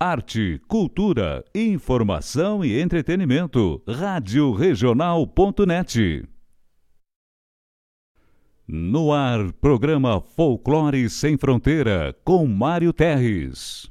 arte, cultura, informação e entretenimento. Rádio Regional.net. No ar, programa Folclore Sem Fronteira, com Mário Terres.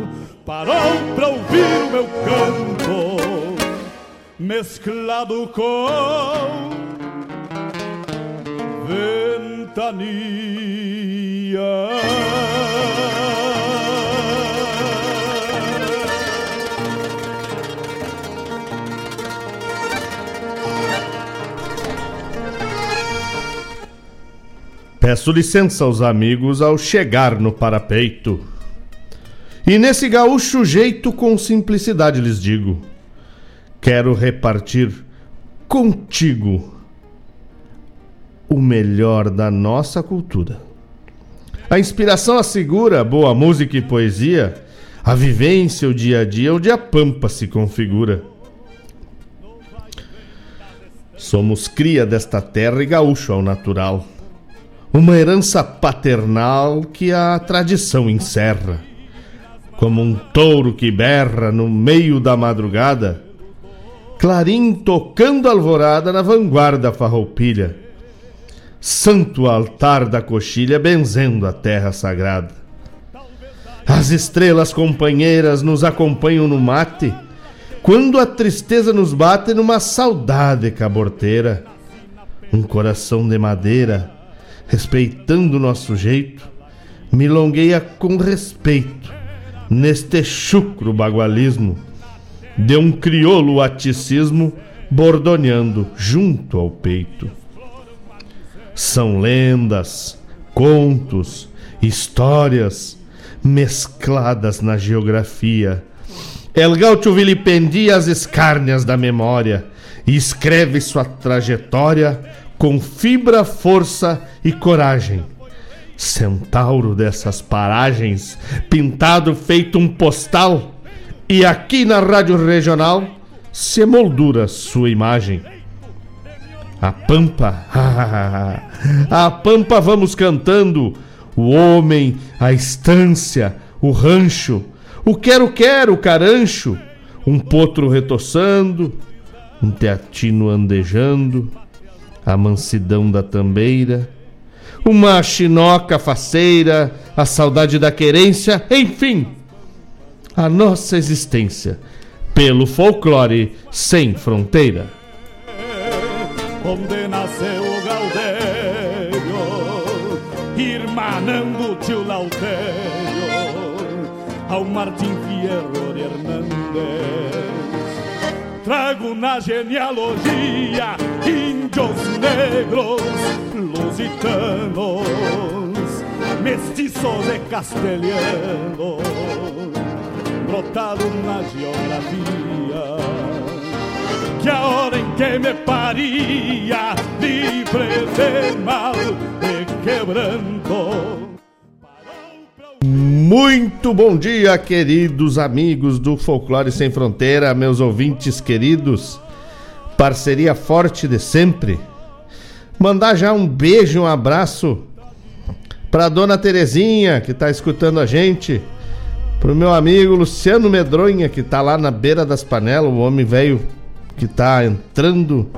parou pra ouvir o meu canto, mesclado com ventania. Peço licença aos amigos ao chegar no parapeito. E nesse gaúcho jeito, com simplicidade lhes digo: quero repartir contigo o melhor da nossa cultura. A inspiração assegura boa música e poesia, a vivência, o dia a dia, onde a pampa se configura. Somos cria desta terra e gaúcho ao natural. Uma herança paternal que a tradição encerra. Como um touro que berra no meio da madrugada, clarim tocando alvorada na vanguarda farroupilha. Santo altar da coxilha benzendo a terra sagrada. As estrelas companheiras nos acompanham no mate, quando a tristeza nos bate numa saudade caborteira. Um coração de madeira, respeitando o nosso jeito, milongueia com respeito neste chucro bagualismo de um crioulo aticismo bordoneando junto ao peito. São lendas, contos, histórias mescladas na geografia. El Gaucho vilipendia as escárnias da memória e escreve sua trajetória com fibra, força e coragem. Centauro dessas paragens, pintado feito um postal, e aqui na Rádio Regional se moldura sua imagem. A Pampa, a Pampa vamos cantando, o homem, a estância, o rancho, o quero-quero, o carancho, um potro retoçando, um teatino andejando, a mansidão da tambeira, uma chinoca faceira, a saudade da querência, enfim, a nossa existência pelo folclore sem fronteira. onde nasceu o Gaudério, irmanando tio Lautério, ao Martim Fierro de Hernández. Trago na genealogia índios negros lusitanos, mestiços de castelhano, brotado na geografia que a hora em que me paria, livre de mal e quebranto. Muito bom dia, queridos amigos do Folclore Sem Fronteira, meus ouvintes queridos. Parceria forte de sempre. Mandar já um beijo, um abraço para dona Terezinha, que está escutando a gente. Pro meu amigo Luciano Medronha, que tá lá na beira das panelas, o homem velho que tá entrando,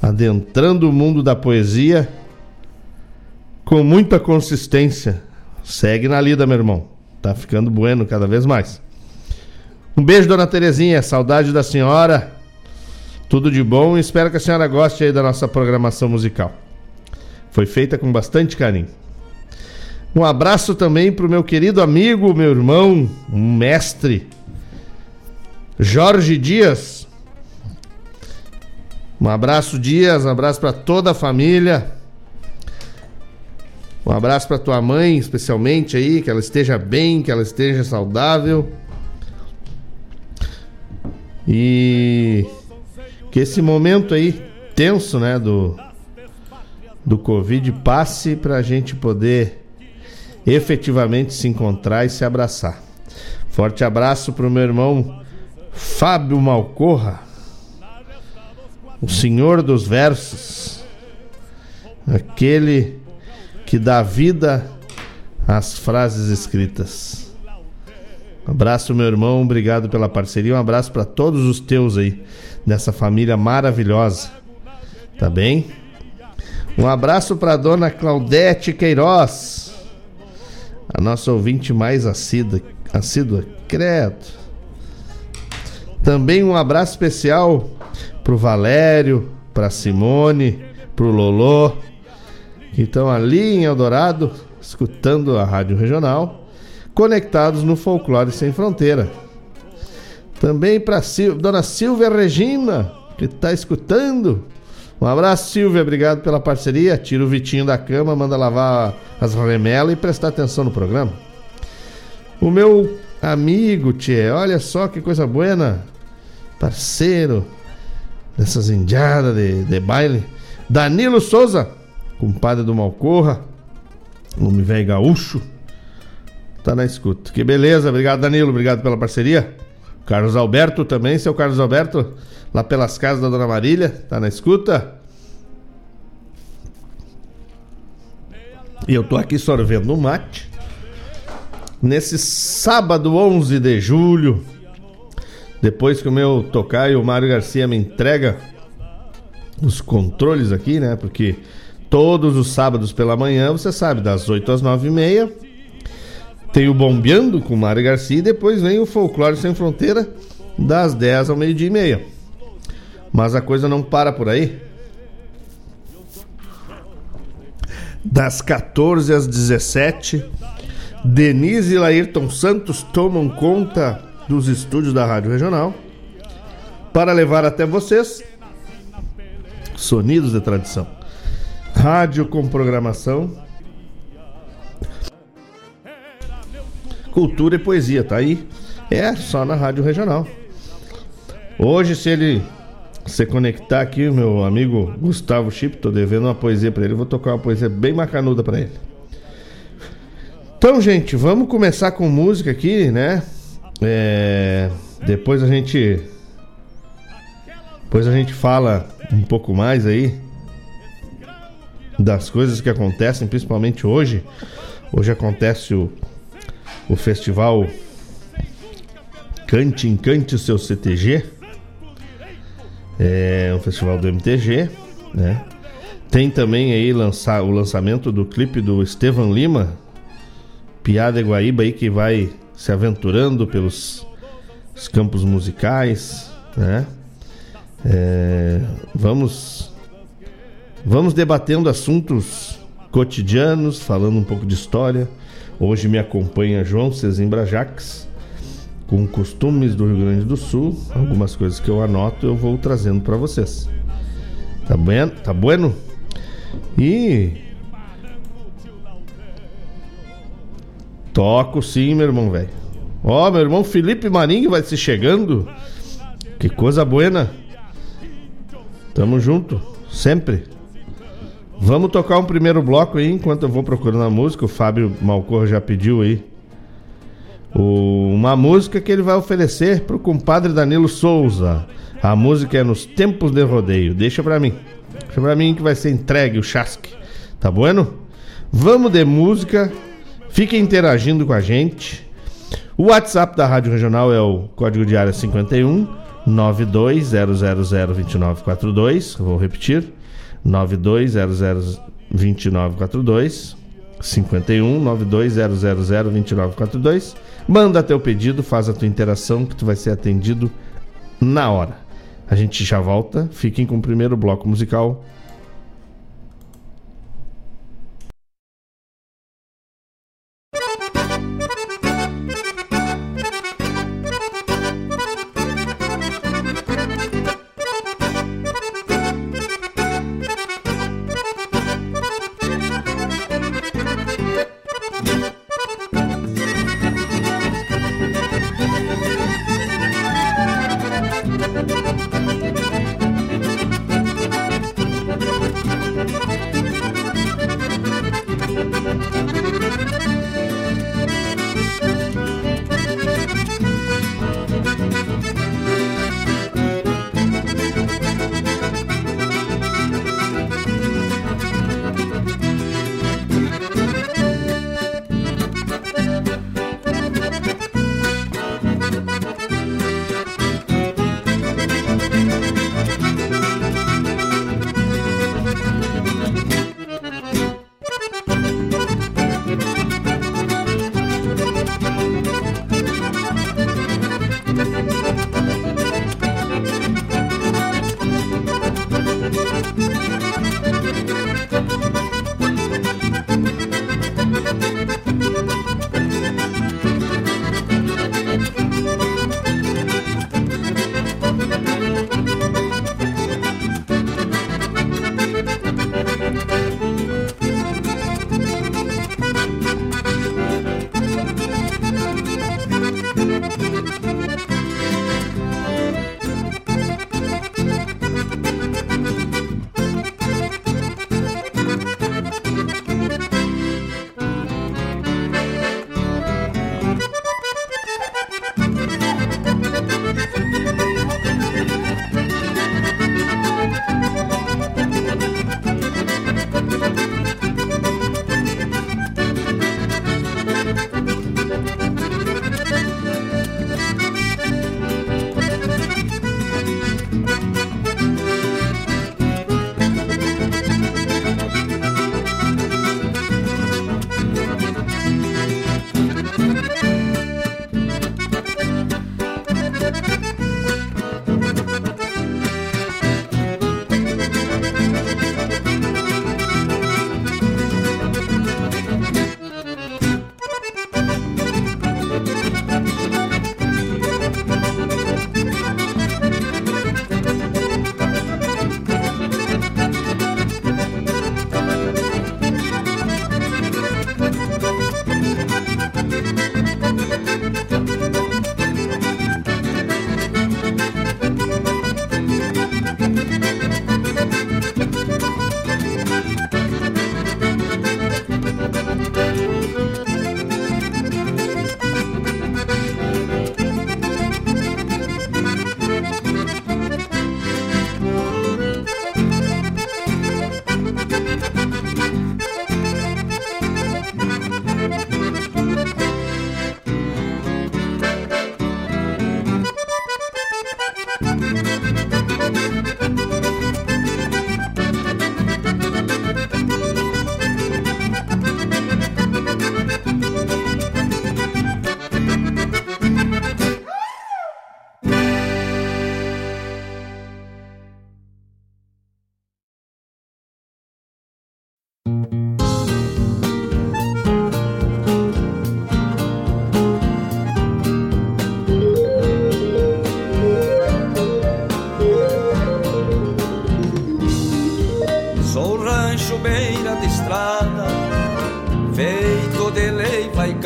adentrando o mundo da poesia com muita consistência. Segue na lida, meu irmão. Tá ficando bueno cada vez mais. Um beijo, dona Terezinha. Saudade da senhora. Tudo de bom e espero que a senhora goste aí da nossa programação musical. Foi feita com bastante carinho. Um abraço também para o meu querido amigo, meu irmão, um mestre, Jorge Dias. Um abraço, Dias, um abraço para toda a família. Um abraço para tua mãe, especialmente aí, que ela esteja bem, que ela esteja saudável. E que esse momento aí tenso, né, do do Covid passe para a gente poder efetivamente se encontrar e se abraçar. Forte abraço para o meu irmão Fábio Malcorra, o senhor dos versos, aquele que dá vida às frases escritas. Um abraço, meu irmão, obrigado pela parceria. Um abraço para todos os teus aí, nessa família maravilhosa. Tá bem? Um abraço para dona Claudete Queiroz a nossa ouvinte mais assídua, assídua credo. Também um abraço especial pro Valério, pra Simone, pro Lolô, que estão ali em Eldorado, escutando a Rádio Regional, conectados no Folclore Sem Fronteira. Também para Dona Silvia Regina, que está escutando um abraço, Silvia. Obrigado pela parceria. Tira o Vitinho da cama, manda lavar as remelas e prestar atenção no programa. O meu amigo, Tchê, olha só que coisa buena. Parceiro dessas indiadas de, de baile. Danilo Souza, compadre do Malcorra. Homem velho gaúcho. Tá na escuta. Que beleza. Obrigado, Danilo. Obrigado pela parceria. Carlos Alberto também, seu Carlos Alberto lá pelas casas da Dona Marília, tá na escuta? E eu tô aqui sorvendo um mate. Nesse sábado 11 de julho, depois que o meu tocaio, o Mário Garcia, me entrega os controles aqui, né? Porque todos os sábados pela manhã, você sabe, das 8 às 9 e meia, tem o Bombeando com Mário Garcia e depois vem o Folclore Sem Fronteira das 10 ao meio-dia e meia. Mas a coisa não para por aí. Das 14 às 17, Denise e Laírton Santos tomam conta dos estúdios da Rádio Regional para levar até vocês sonidos de tradição. Rádio com programação. Cultura e poesia, tá aí. É só na Rádio Regional. Hoje, se ele você conectar aqui, meu amigo Gustavo Chip, tô devendo uma poesia para ele, vou tocar uma poesia bem macanuda para ele. Então, gente, vamos começar com música aqui, né? É... Depois a gente depois a gente fala um pouco mais aí das coisas que acontecem, principalmente hoje. Hoje acontece o, o festival Cante Encante o seu CTG é um festival do MTG, né? Tem também aí lançar, o lançamento do clipe do Estevan Lima, Piada Guaíba aí que vai se aventurando pelos campos musicais, né? É, vamos vamos debatendo assuntos cotidianos, falando um pouco de história. Hoje me acompanha João Cezimbra Jaques, com costumes do Rio Grande do Sul, algumas coisas que eu anoto eu vou trazendo para vocês. Tá bueno? Tá bueno? E toco sim, meu irmão, velho. Ó, meu irmão Felipe Marinho vai se chegando. Que coisa buena. Tamo junto, sempre. Vamos tocar um primeiro bloco aí enquanto eu vou procurando a música. O Fábio Malcorra já pediu aí o, uma música que ele vai oferecer pro compadre Danilo Souza. A música é Nos Tempos de Rodeio. Deixa pra mim. Deixa pra mim que vai ser entregue o chasque. Tá bueno? Vamos de música. Fiquem interagindo com a gente. O WhatsApp da Rádio Regional é o código de área 51 920002942. Vou repetir. 920002942. 51 920002942. Manda teu pedido, faz a tua interação que tu vai ser atendido na hora. A gente já volta. Fiquem com o primeiro bloco musical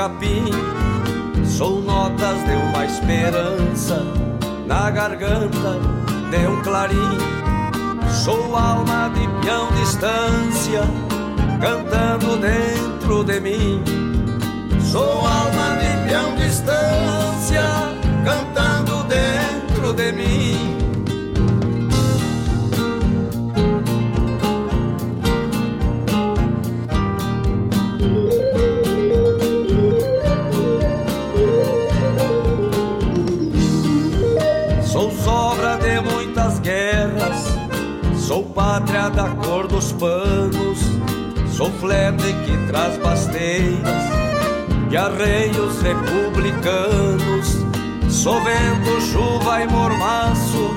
capim. Sou notas de uma esperança na garganta de um clarim. Sou alma de pião distância cantando dentro de mim. Sou alma de pião distância cantando dentro de mim. da cor dos panos, sou flete que traz basteiras e arreios republicanos, sou vento, chuva e mormaço,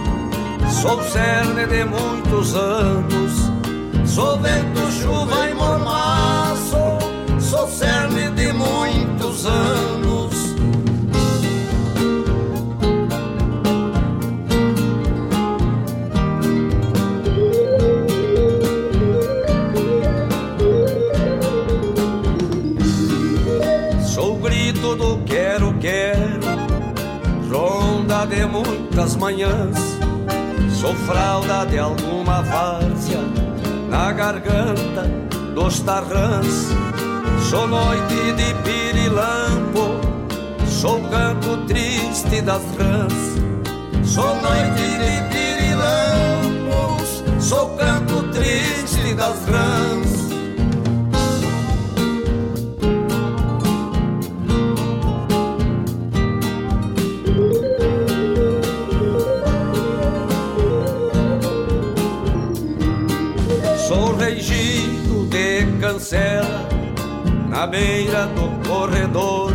sou cerne de muitos anos, sou vento, chuva e mormaço. Muitas manhãs. Sou fralda de alguma várzea na garganta dos tarrãs. Sou noite de pirilampo, sou canto triste das rãs. Sou noite de pirilampos, sou canto triste das rãs. Cancela na beira do corredor.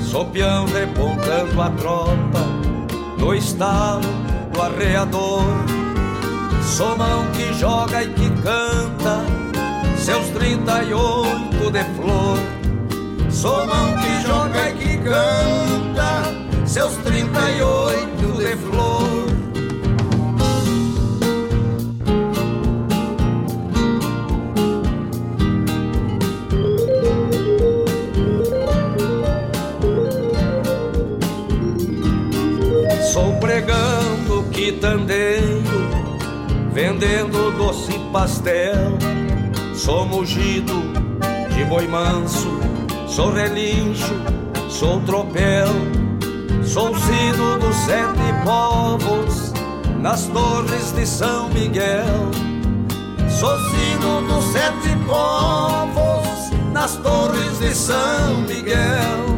Sou peão repontando a tropa no estalo do arreador. Sou mão que joga e que canta seus 38 de flor. Sou mão que joga e que canta seus 38 de flor. Quitandeiro, vendendo doce pastel. Sou mugido de boi manso, sou relincho, sou tropel. Sou sido dos sete povos, nas torres de São Miguel. Sou sino dos sete povos, nas torres de São Miguel.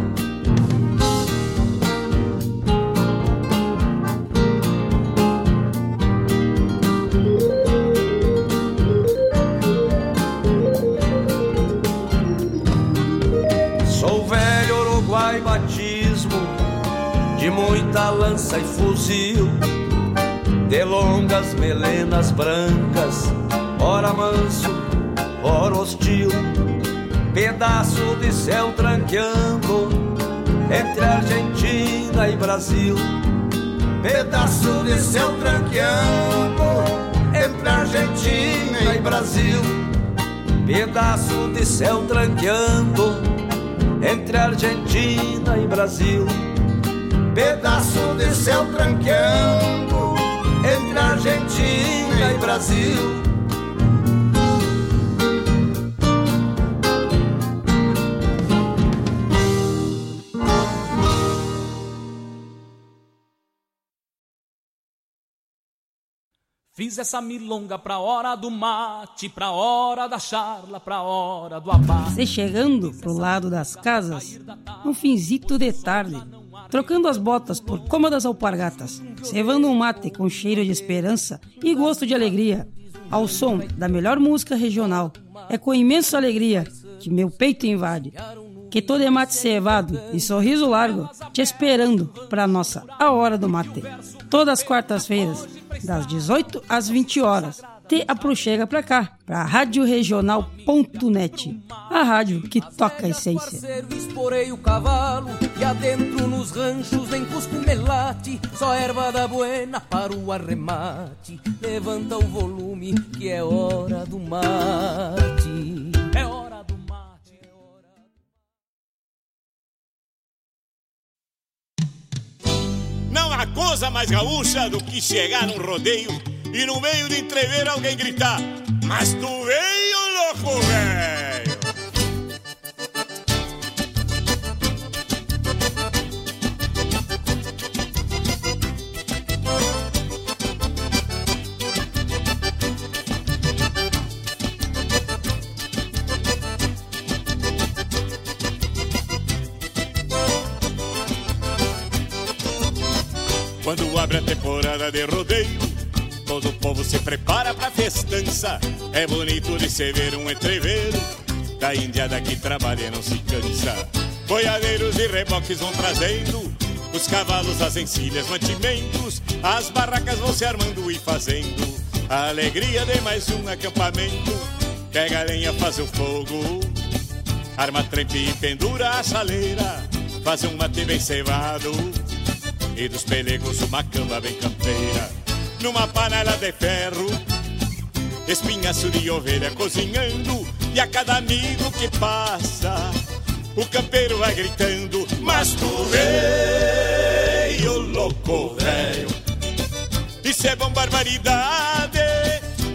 E fuzil, de longas melenas brancas, ora manso, ora hostil, pedaço de céu tranqueando entre Argentina e Brasil, pedaço de céu tranqueando entre Argentina e Brasil, pedaço de céu tranqueando entre Argentina e Brasil pedaço de céu tranqueando entre Argentina e Brasil. Fiz essa milonga pra hora do mate, pra hora da charla, pra hora do abate. Você chegando pro lado das casas, um finzito de tarde trocando as botas por cômodas alpargatas, cevando um mate com cheiro de esperança e gosto de alegria, ao som da melhor música regional. É com imensa alegria que meu peito invade, que todo é mate cevado e sorriso largo, te esperando para nossa A Hora do Mate. Todas as quartas-feiras, das 18 às 20 horas te aproxega pra cá, pra radioregional.net, a rádio que toca a essência. Esporei o cavalo e adentro nos ranchos nem cusco melate, só erva da buena para o arremate. Levanta o volume que é hora do mate. É hora do mate, é hora Não há coisa mais gaúcha do que chegar num rodeio e no meio de entrever alguém gritar: Mas tu veio, louco, velho! Quando abre a temporada de rodeio Todo o povo se prepara pra festança. É bonito de se ver um entreveiro. Da indiada que trabalha e não se cansa. Boiadeiros e reboques vão trazendo. Os cavalos, as encilhas, mantimentos. As barracas vão se armando e fazendo. A alegria de mais um acampamento. Pega a lenha, faz o fogo. Arma trempe e pendura a chaleira. Faz um mate bem cevado. E dos pelegos uma cama bem campeira numa panela de ferro. Espinhaço de ovelha cozinhando, e a cada amigo que passa, o campeiro vai gritando: Mas tu veio, louco velho. Isso é bom barbaridade.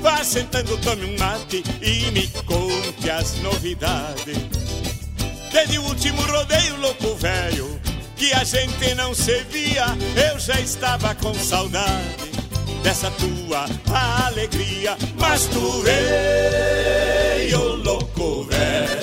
Vá sentando, tome um mate e me conte as novidades. Desde o último rodeio, louco velho, que a gente não se via, eu já estava com saudade dessa tua alegria. Mas tu veio louco, velho.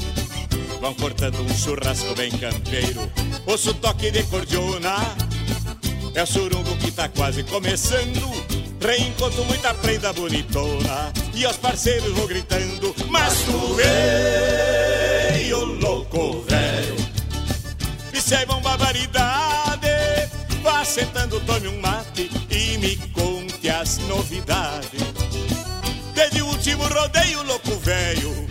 vão cortando um churrasco bem campeiro. Ouço toque de cordiona, é o surungo que tá quase começando. Reencontro muita prenda bonitona e aos parceiros vou gritando: Mas tu veio, louco velho, é bom barbaridade. Vá sentando, tome um mate e me conte as novidades. Desde o último rodeio, louco velho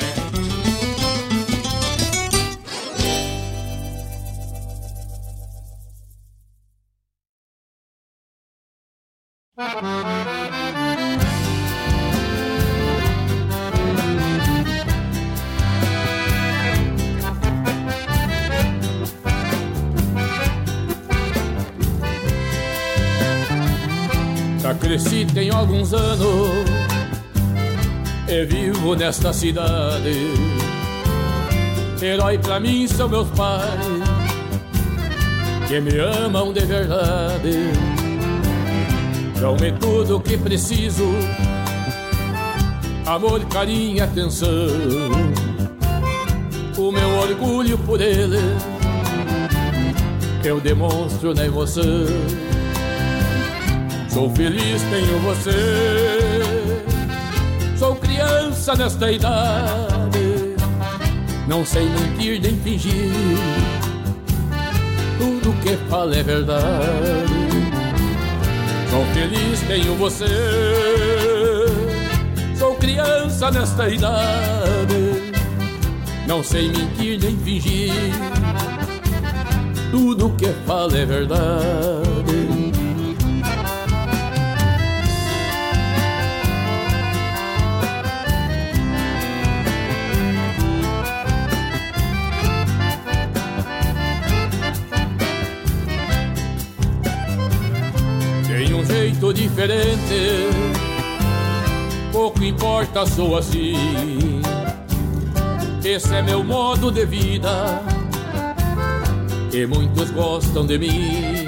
Cresci tem alguns anos e vivo nesta cidade. Herói pra mim são meus pais que me amam de verdade. Dão-me tudo o que preciso: amor, carinho e atenção. O meu orgulho por ele eu demonstro na emoção. Sou feliz, tenho você. Sou criança nesta idade. Não sei mentir nem fingir. Tudo que falo é verdade. Sou feliz, tenho você. Sou criança nesta idade. Não sei mentir nem fingir. Tudo que falo é verdade. Diferente, pouco importa, sou assim. Esse é meu modo de vida, e muitos gostam de mim.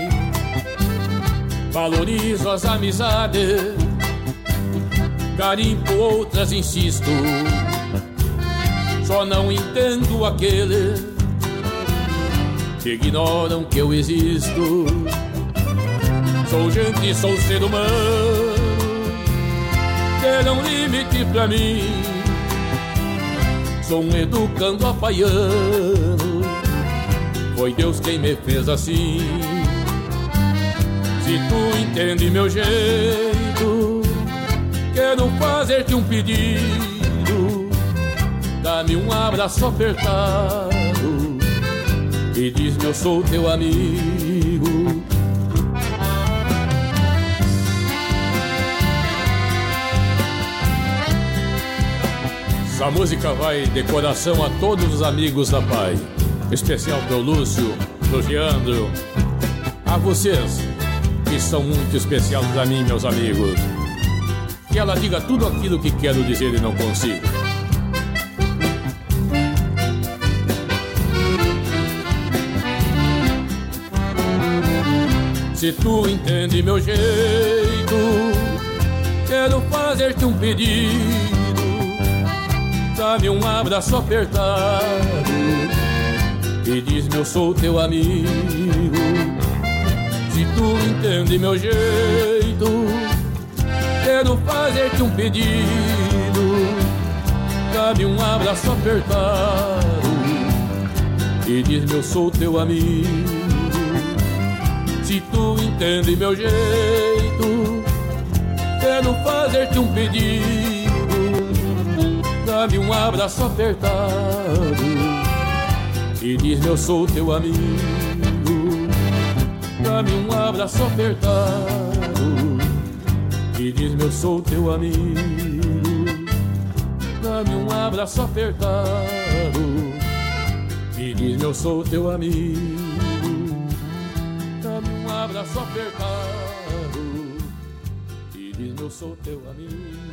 Valorizo as amizades, garimpo outras, insisto. Só não entendo aqueles que ignoram que eu existo. Sou gente, sou ser humano. Ter um limite pra mim. Sou um educando apaiano Foi Deus quem me fez assim. Se tu entende meu jeito Quero fazer-te um pedido. Dá-me um abraço apertado. E diz-me eu sou teu amigo Essa música vai de coração a todos os amigos da Pai. Especial pro Lúcio, pro Leandro. A vocês, que são muito especiais para mim, meus amigos. Que ela diga tudo aquilo que quero dizer e não consigo. Se tu entende meu jeito, quero fazer-te um pedido dá-me um abraço apertado e diz-me eu sou teu amigo. Se tu entende meu jeito, quero fazer-te um pedido. Dá-me um abraço apertado e diz-me eu sou teu amigo. Se tu entende meu jeito, quero fazer-te um pedido dá-me um abraço apertado e diz-me eu sou teu amigo. Dá-me um abraço apertado e diz-me eu sou teu amigo. Dá-me um abraço apertado e diz-me eu sou teu amigo. Dá-me um abraço apertado e diz-me eu sou teu amigo.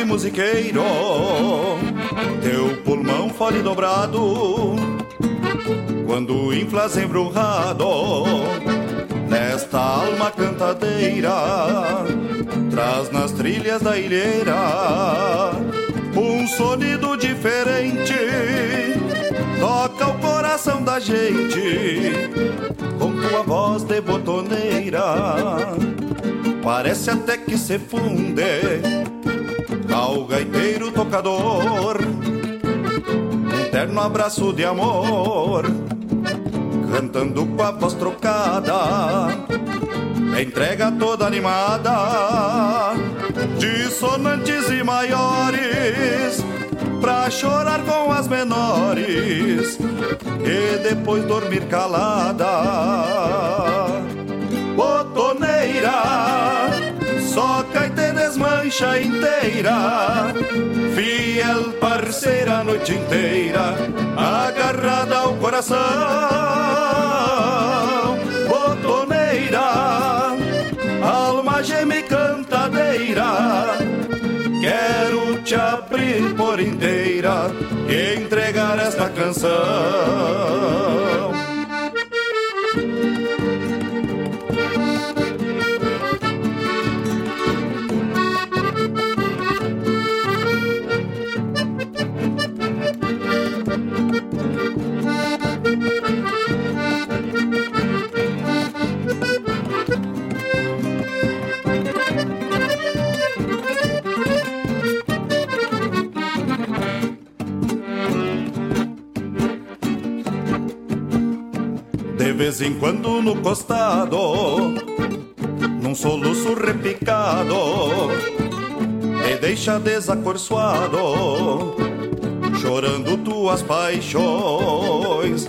E musiqueiro, teu pulmão fole dobrado, quando inflas embrulhado, nesta alma cantadeira, traz nas trilhas da ilheira, um sonido diferente, toca o coração da gente, com tua voz de botoneira, parece até que se funde gaiteiro tocador, um terno abraço de amor, cantando com a voz trocada, entrega toda animada, dissonantes e maiores, pra chorar com as menores e depois dormir calada. Inteira, fiel parceira a noite inteira, agarrada ao coração. Botoneira, alma geme cantadeira, quero te abrir por inteira e entregar esta canção. Vez em quando no costado, num soluço repicado, me deixa desacorçoado, chorando tuas paixões,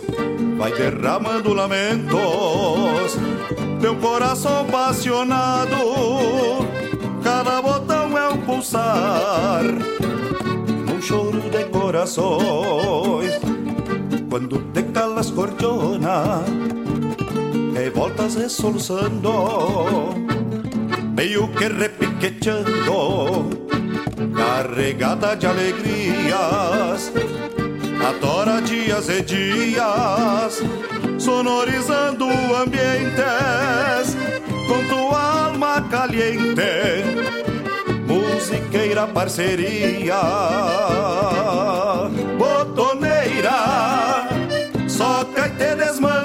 vai derramando lamentos, teu coração apaixonado, cada botão é um pulsar, num choro de corações, quando te calas cordiona, voltas resoluçando, meio que repiqueteando, carregada de alegrias, atora dias e dias, sonorizando ambientes com tua alma caliente, musiqueira parceria,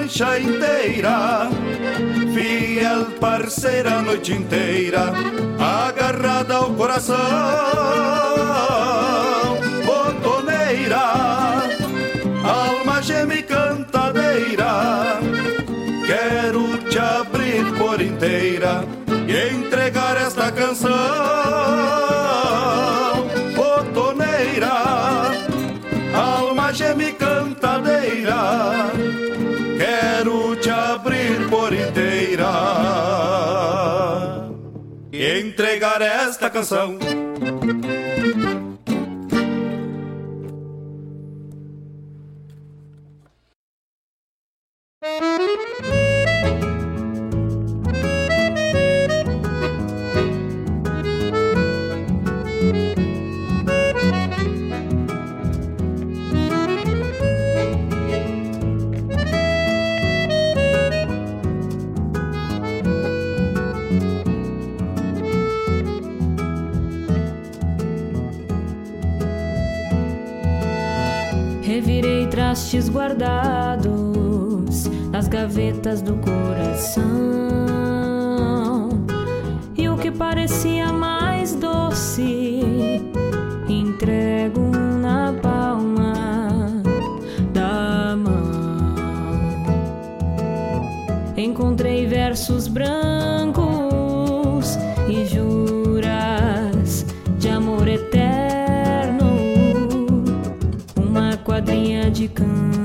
desmancha inteira, fiel parceira a noite inteira, agarrada ao coração, botoneira, alma geme cantadeira, quero te abrir por inteira e entregar esta canção, esta canção. Trastes guardados nas gavetas do coração. E o que parecia mais doce, entrego na palma da mão. Encontrei versos brancos de campo,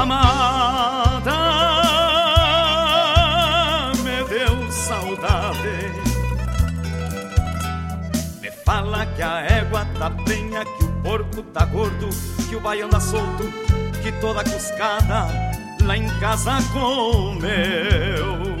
amada me deu saudade. Me fala que a égua tá penha, que o porco tá gordo, que o baiano anda solto, que toda cuscada lá em casa comeu.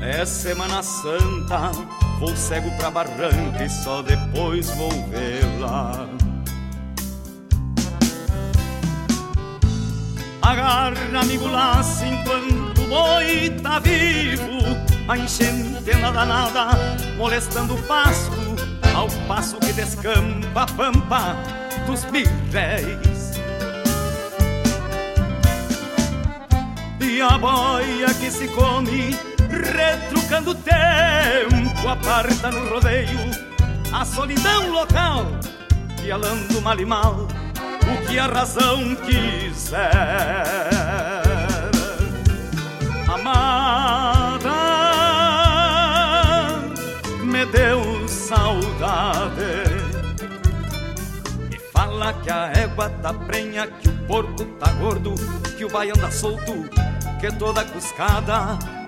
é Semana Santa Vou cego pra barranca e só depois vou vê-la. Agarra, amigo, laço enquanto o boi tá vivo. A enchente anda danada, molestando o pasto. Ao passo que descampa a pampa dos birréis E a boia que se come, retrucando o tempo Aparta no rodeio a solidão local Pialando mal e mal o que a razão quiser. Amada, me deu saudade. Me fala que a égua tá prenha, que o porco tá gordo, que o baiano anda solto, que toda cuscada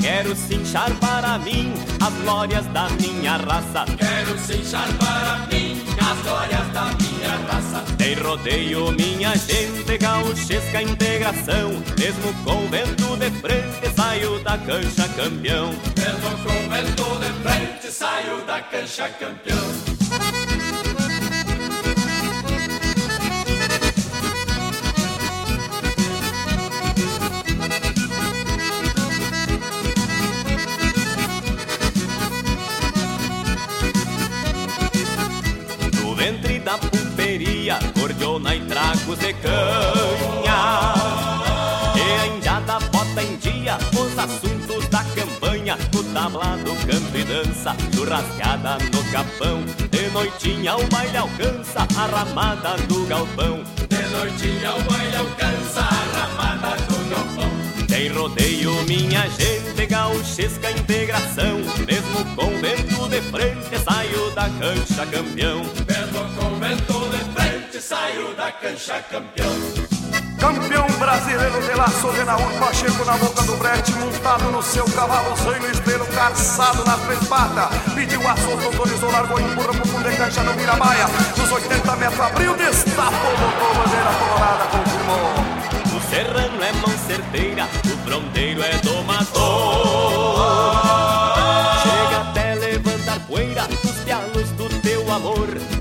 Quero cinchar para mim as glórias da minha raça. Quero cinchar para mim as glórias da minha raça. Tem rodeio, minha gente, gauchesca integração. Mesmo com vento de frente, saio da cancha campeão. Mesmo com vento de frente, saio da cancha campeão. Tragos de canha. E ainda da bota em dia os assuntos da campanha, no tablado, canto e dança, churrascada no capão. De noitinha o baile alcança a ramada do galpão. De noitinha o baile alcança a ramada do galpão. Tem rodeio, minha gente, gauchesca integração. Mesmo com vento de frente, saio da cancha campeão. Mesmo com vento de saio da cancha campeão. Campeão brasileiro de laço de Naur Pacheco na boca do brete, montado no seu cavalo, zanho estrelo, calçado na três patas. Pediu a solta, autorizou, largou, empurra pro fundo de cancha no Mirabaia. Nos 80 metros abriu, destapou, botou bandeira colorada, confirmou. Serrano é mão certeira, o fronteiro é domador.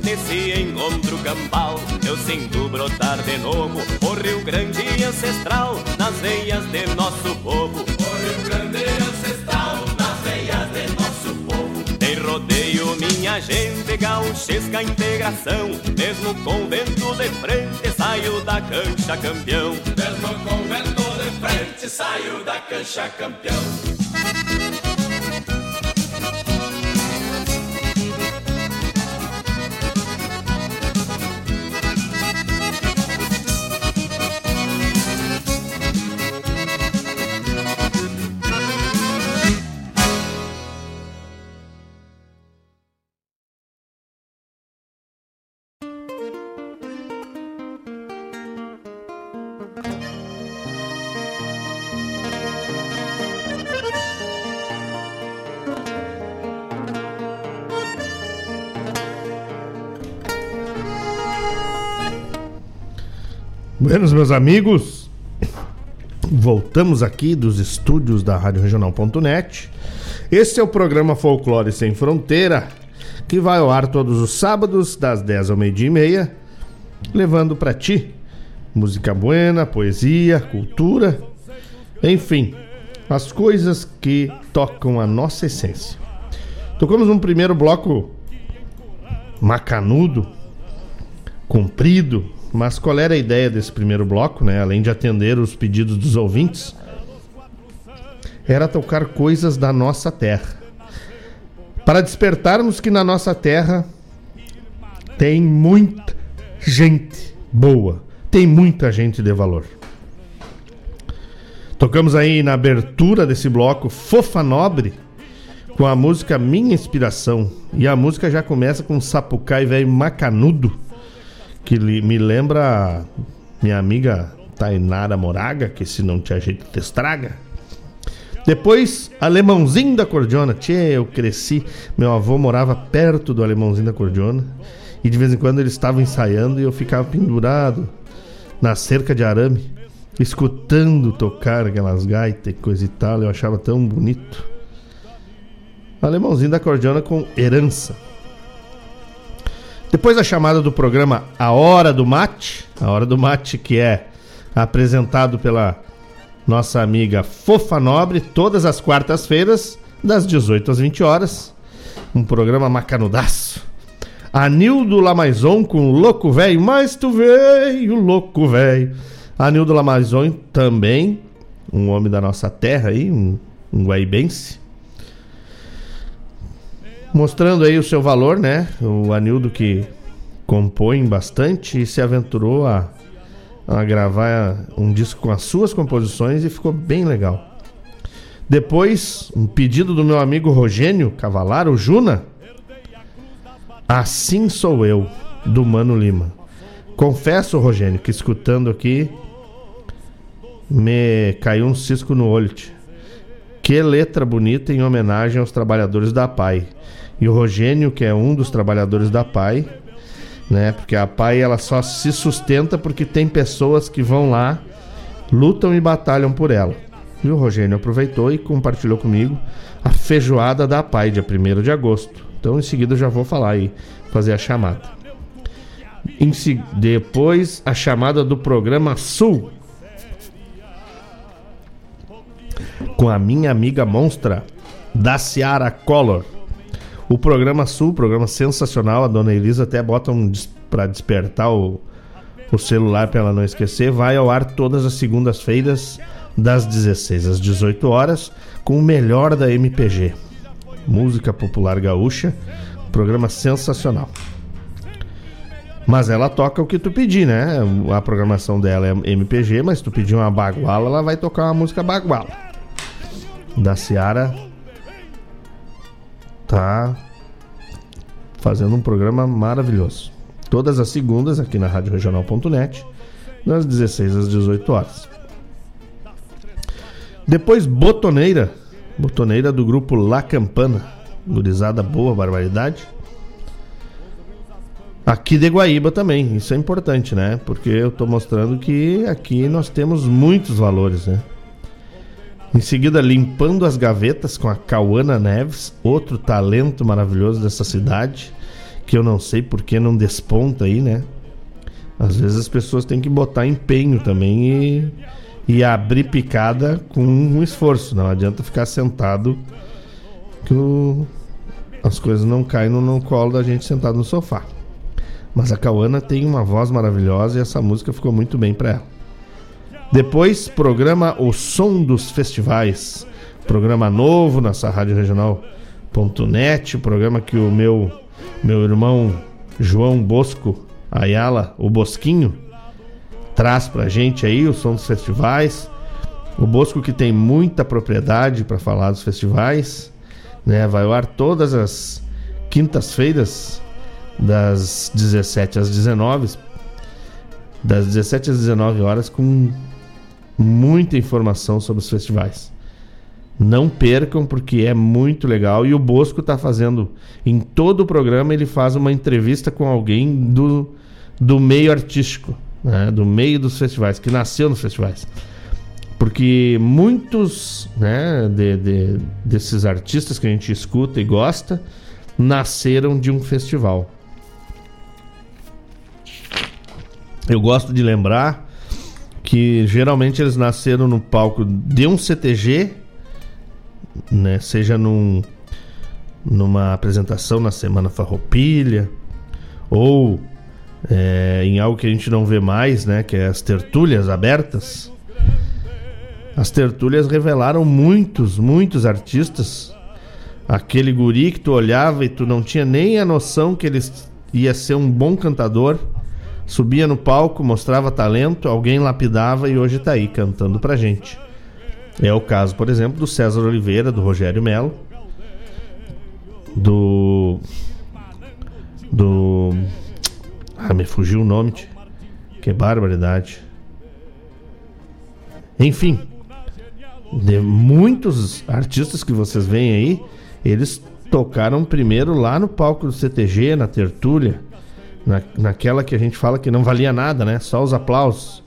Nesse encontro gambal, eu sinto brotar de novo o Rio Grande ancestral nas veias de nosso povo. O Rio Grande ancestral nas veias de nosso povo. Tem rodeio, minha gente, gauchesca integração. Mesmo com vento de frente, saio da cancha campeão. Mesmo com vento de frente, saio da cancha campeão. Buenos, meus amigos. Voltamos aqui dos estúdios da Rádio Regional.net. Este é o programa Folclore Sem Fronteira, que vai ao ar todos os sábados, das 10 ao meio-dia e meia, levando para ti música buena, poesia, cultura, enfim, as coisas que tocam a nossa essência. Tocamos um primeiro bloco macanudo, comprido, mas qual era a ideia desse primeiro bloco, né? Além de atender os pedidos dos ouvintes, era tocar coisas da nossa terra. Para despertarmos que na nossa terra tem muita gente boa, tem muita gente de valor. Tocamos aí na abertura desse bloco Fofa Nobre com a música Minha Inspiração. E a música já começa com Sapucai Velho Macanudo que me lembra minha amiga Tainara Moraga, que se não te ajeita, te estraga. Depois, Alemãozinho da Cordiona. Tchê, eu cresci. Meu avô morava perto do Alemãozinho da Cordiona. E de vez em quando ele estava ensaiando e eu ficava pendurado na cerca de arame, escutando tocar aquelas gaitas e coisa e tal. Eu achava tão bonito. Alemãozinho da Cordiona com herança. Depois a chamada do programa A Hora do Mate, A Hora do Mate que é apresentado pela nossa amiga Fofa Nobre todas as quartas-feiras, das 18 às 20 horas. Um programa macanudaço. Anildo Lamaison com Louco Velho, mas tu veio, louco velho. Anildo Lamaison também, um homem da nossa terra aí, um, um guaibense mostrando aí o seu valor, né? O Anildo que compõe bastante e se aventurou a, a gravar um disco com as suas composições e ficou bem legal. Depois, um pedido do meu amigo Rogênio Cavalaro Juna. Assim sou eu, do Mano Lima. Confesso, Rogênio, que escutando aqui me caiu um cisco no olho. Que letra bonita em homenagem aos trabalhadores da PAI e o Rogênio, que é um dos trabalhadores da PAI, né? Porque a PAI ela só se sustenta porque tem pessoas que vão lá, lutam e batalham por ela. E o Rogênio aproveitou e compartilhou comigo a feijoada da PAI, dia 1 de agosto. Então em seguida eu já vou falar e fazer a chamada. Em, depois a chamada do programa Sul. Com a minha amiga monstra da Ciara Color. O programa Sul, programa sensacional, a dona Elisa até bota um para despertar o, o celular para ela não esquecer, vai ao ar todas as segundas-feiras das 16 às 18 horas com o melhor da MPG. Música popular gaúcha, programa sensacional. Mas ela toca o que tu pedir, né? A programação dela é MPG, mas tu pedir uma baguala, ela vai tocar uma música baguala. Da Ciara tá fazendo um programa maravilhoso. Todas as segundas aqui na Rádio Regional.net, das 16 às 18 horas. Depois Botoneira, Botoneira do grupo La Campana, gurizada boa, barbaridade. Aqui de Guaíba também, isso é importante, né? Porque eu tô mostrando que aqui nós temos muitos valores, né? Em seguida, limpando as gavetas com a Cauana Neves, outro talento maravilhoso dessa cidade, que eu não sei por que não desponta aí, né? Às vezes as pessoas têm que botar empenho também e, e abrir picada com um esforço. Não adianta ficar sentado que o, as coisas não caem no, no colo da gente sentado no sofá. Mas a Cauana tem uma voz maravilhosa e essa música ficou muito bem para ela. Depois, programa O Som dos Festivais. Programa novo nessa rádio regional.net. Programa que o meu, meu irmão João Bosco Ayala, o Bosquinho, traz pra gente aí o som dos festivais. O Bosco que tem muita propriedade para falar dos festivais, né? Vai ao ar todas as quintas-feiras das 17 às 19 das 17 às 19 horas, com muita informação sobre os festivais. Não percam, porque é muito legal. E o Bosco está fazendo, em todo o programa, ele faz uma entrevista com alguém do, do meio artístico, né? do meio dos festivais, que nasceu nos festivais. Porque muitos né, de, de, desses artistas que a gente escuta e gosta nasceram de um festival. Eu gosto de lembrar que geralmente eles nasceram no palco de um CTG né? Seja num, numa apresentação na Semana Farroupilha ou é, em algo que a gente não vê mais, né? Que é as tertúlias abertas. As tertúlias revelaram muitos, muitos artistas. Aquele guri que tu olhava e tu não tinha nem a noção que ele ia ser um bom cantador. Subia no palco, mostrava talento, alguém lapidava e hoje tá aí cantando pra gente. É o caso, por exemplo, do César Oliveira, do Rogério Melo, do. Do. Ah, me fugiu o nome, que barbaridade. Enfim, de muitos artistas que vocês veem aí, eles tocaram primeiro lá no palco do CTG, na tertúlia, na, naquela que a gente fala que não valia nada, né? Só os aplausos.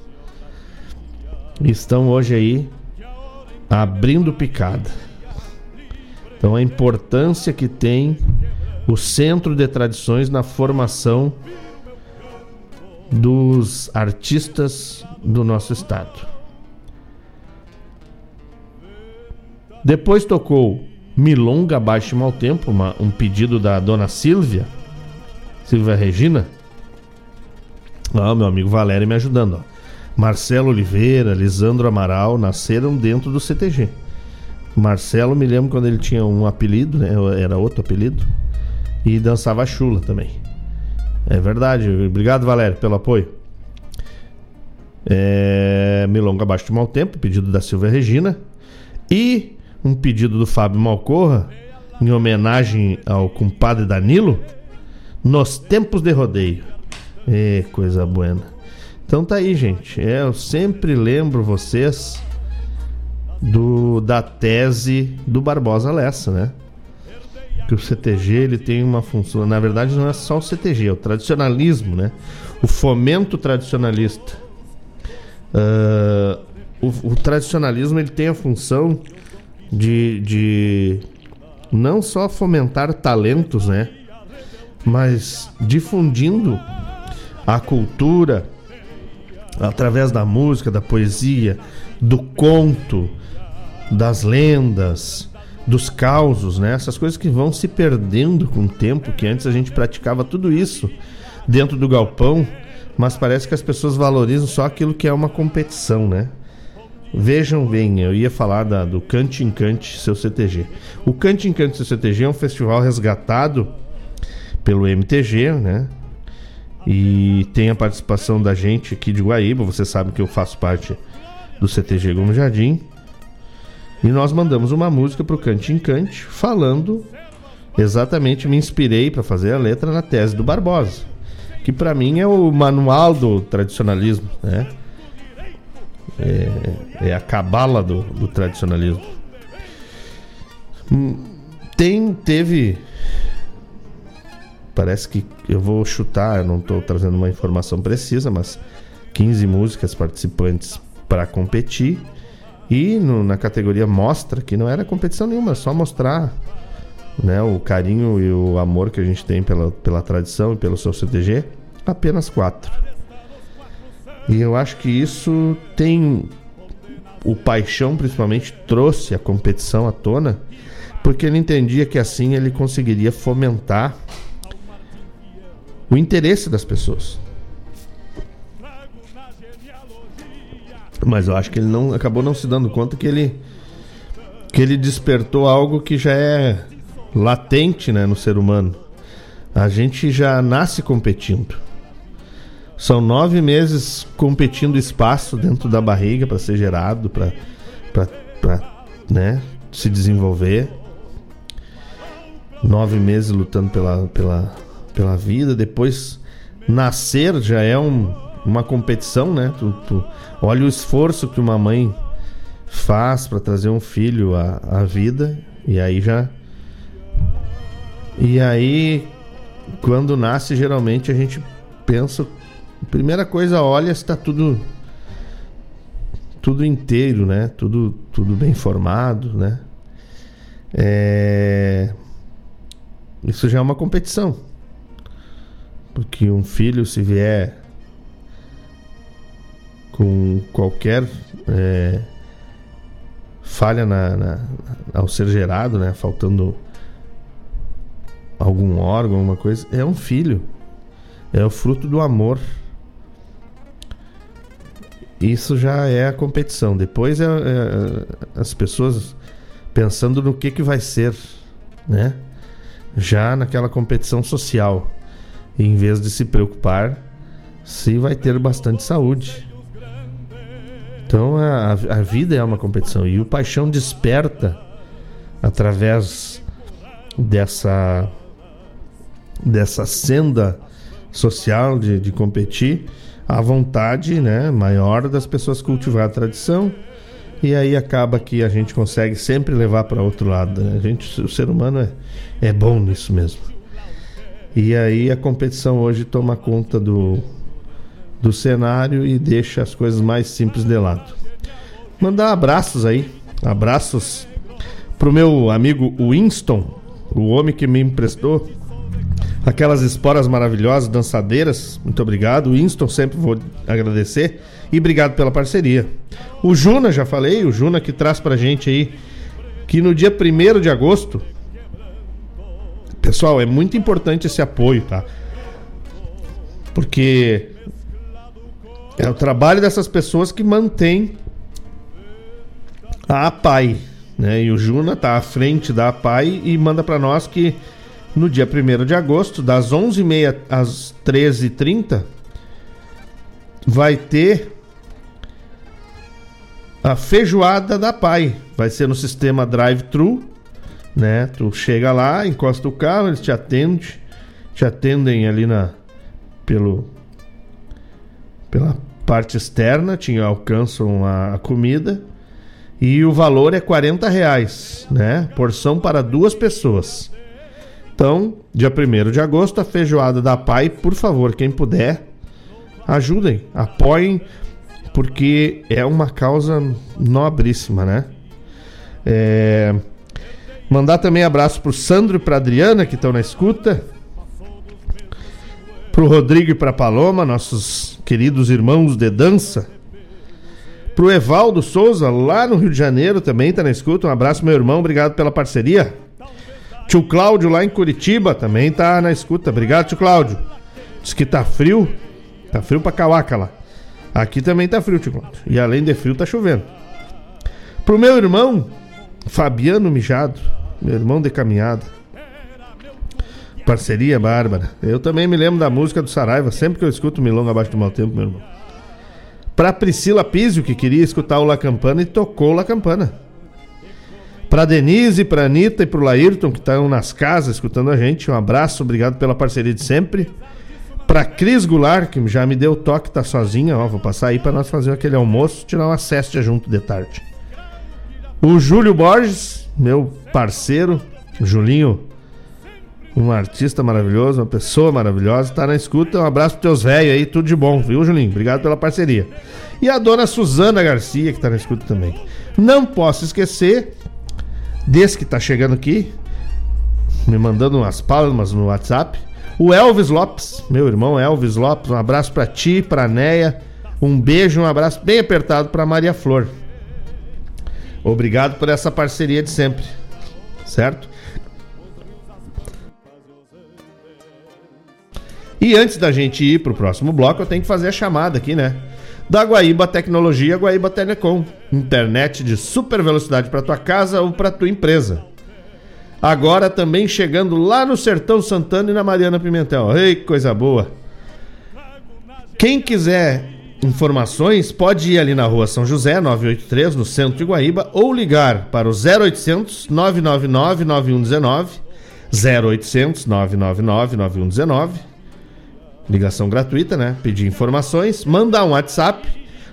Estão hoje aí abrindo picada. Então a importância que tem o Centro de Tradições na formação dos artistas do nosso estado. Depois tocou Milonga Baixo Mal Tempo, uma, um pedido da dona Silvia, Silvia Regina. Ah, meu amigo Valério me ajudando. Ó. Marcelo Oliveira, Lisandro Amaral nasceram dentro do CTG. Marcelo, me lembro quando ele tinha um apelido, né? Era outro apelido. E dançava chula também. É verdade. Obrigado, Valério, pelo apoio. É... Milonga Abaixo de Mal Tempo, pedido da Silvia Regina. E um pedido do Fábio Malcorra, em homenagem ao compadre Danilo, Nos Tempos de Rodeio. É, coisa buena. Então tá aí, gente. É, eu sempre lembro vocês do da tese do Barbosa Lessa, né? Que o CTG ele tem uma função. Na verdade, não é só o CTG, é o tradicionalismo, né? O fomento tradicionalista. Uh, o, o, tradicionalismo ele tem a função de, de não só fomentar talentos, né? Mas difundindo a cultura, através da música, da poesia, do conto, das lendas, dos causos, né? Essas coisas que vão se perdendo com o tempo, que antes a gente praticava tudo isso dentro do galpão, mas parece que as pessoas valorizam só aquilo que é uma competição, né? Vejam bem, eu ia falar da, do Cante Encante Seu CTG. O Cante Encante Seu CTG é um festival resgatado pelo MTG, né? E tem a participação da gente aqui de Guaíba. Você sabe que eu faço parte do CTG Gomes Jardim. E nós mandamos uma música pro Cante Encante falando exatamente, me inspirei para fazer a letra na tese do Barbosa, que para mim é o manual do tradicionalismo, né? É, é a cabala do, do tradicionalismo. Hum, tem, teve parece que eu vou chutar, eu não estou trazendo uma informação precisa, mas 15 músicas participantes para competir. E no, na categoria mostra, que não era competição nenhuma, só mostrar né, o carinho e o amor que a gente tem pela, pela tradição e pelo seu CTG, apenas quatro. E eu acho que isso tem. O Paixão, principalmente, trouxe a competição à tona, porque ele entendia que assim ele conseguiria fomentar o interesse das pessoas. Mas eu acho que ele não acabou não se dando conta que ele que ele despertou algo que já é latente, né, no ser humano. A gente já nasce competindo. São nove meses competindo espaço dentro da barriga para ser gerado, para né, se desenvolver. Nove meses lutando pela, pela, pela vida, depois nascer já é um, uma competição, né? Tu, tu olha o esforço que uma mãe faz para trazer um filho à, à vida e aí já e aí quando nasce geralmente a gente pensa primeira coisa olha se está tudo tudo inteiro, né? Tudo tudo bem formado, né? É... Isso já é uma competição. Porque um filho, se vier com qualquer é, falha na, na, ao ser gerado, né? Faltando algum órgão, alguma coisa, é um filho. É o fruto do amor. Isso já é a competição. Depois é, é as pessoas pensando no que, que vai ser, né? Já naquela competição social, em vez de se preocupar se vai ter bastante saúde. Então a, a vida é uma competição e o paixão desperta através dessa dessa senda social de, de competir a vontade né, maior das pessoas cultivar a tradição e aí acaba que a gente consegue sempre levar para outro lado. Né? A gente, o ser humano é, é bom nisso mesmo. E aí a competição hoje toma conta do, do cenário e deixa as coisas mais simples de lado. Mandar abraços aí, abraços pro meu amigo Winston, o homem que me emprestou aquelas esporas maravilhosas, dançadeiras. Muito obrigado. Winston, sempre vou agradecer. E obrigado pela parceria. O Juna, já falei, o Juna que traz pra gente aí que no dia 1 de agosto. Pessoal, é muito importante esse apoio, tá? Porque é o trabalho dessas pessoas que mantém a APAI, né? E o Juna tá à frente da APAI e manda para nós que no dia 1 de agosto, das 11h30 às 13h30, vai ter a feijoada da Pai. Vai ser no sistema drive-thru, né? Tu chega lá, encosta o carro, eles te atendem, te atendem ali na pelo pela parte externa, te alcançam a, a comida e o valor é 40 reais, né? Porção para duas pessoas. Então, dia 1 de agosto, a feijoada da Pai, por favor, quem puder, ajudem, apoiem porque é uma causa nobríssima, né? É... Mandar também abraço pro Sandro e pra Adriana que estão na escuta. Pro Rodrigo e pra Paloma, nossos queridos irmãos de dança. Pro Evaldo Souza, lá no Rio de Janeiro, também tá na escuta. Um abraço, meu irmão, obrigado pela parceria. Tio Cláudio, lá em Curitiba, também tá na escuta. Obrigado, tio Cláudio. Diz que tá frio. Tá frio pra cavaca lá. Aqui também tá frio, tio Cláudio. E além de frio, tá chovendo. Pro meu irmão, Fabiano Mijado, meu irmão de caminhada. Parceria Bárbara. Eu também me lembro da música do Saraiva, sempre que eu escuto Milonga abaixo do mau tempo, meu irmão. Pra Priscila Pizio, que queria escutar o La Campana e tocou La Campana. Pra Denise, pra Anitta e pro Laírton, que estão nas casas escutando a gente, um abraço, obrigado pela parceria de sempre. Pra Cris Goulart, que já me deu toque, tá sozinha, ó. Vou passar aí para nós fazer aquele almoço, tirar uma cesta junto de tarde. O Júlio Borges, meu parceiro, Julinho, um artista maravilhoso, uma pessoa maravilhosa, tá na escuta. Um abraço pros teus velhos aí, tudo de bom, viu, Julinho? Obrigado pela parceria. E a dona Suzana Garcia, que tá na escuta também. Não posso esquecer desse que tá chegando aqui, me mandando umas palmas no WhatsApp o Elvis Lopes, meu irmão Elvis Lopes, um abraço para ti, para Neia, um beijo, um abraço bem apertado para Maria Flor. Obrigado por essa parceria de sempre, certo? E antes da gente ir pro próximo bloco, eu tenho que fazer a chamada aqui, né? Da Guaíba Tecnologia, Guaíba Telecom. Internet de super velocidade para tua casa ou para tua empresa. Agora também chegando lá no Sertão Santana e na Mariana Pimentel. Ei, coisa boa. Quem quiser informações, pode ir ali na rua São José, 983, no centro de Guaíba, ou ligar para o 0800 999 9119, 0800 999 9119, ligação gratuita, né? Pedir informações, mandar um WhatsApp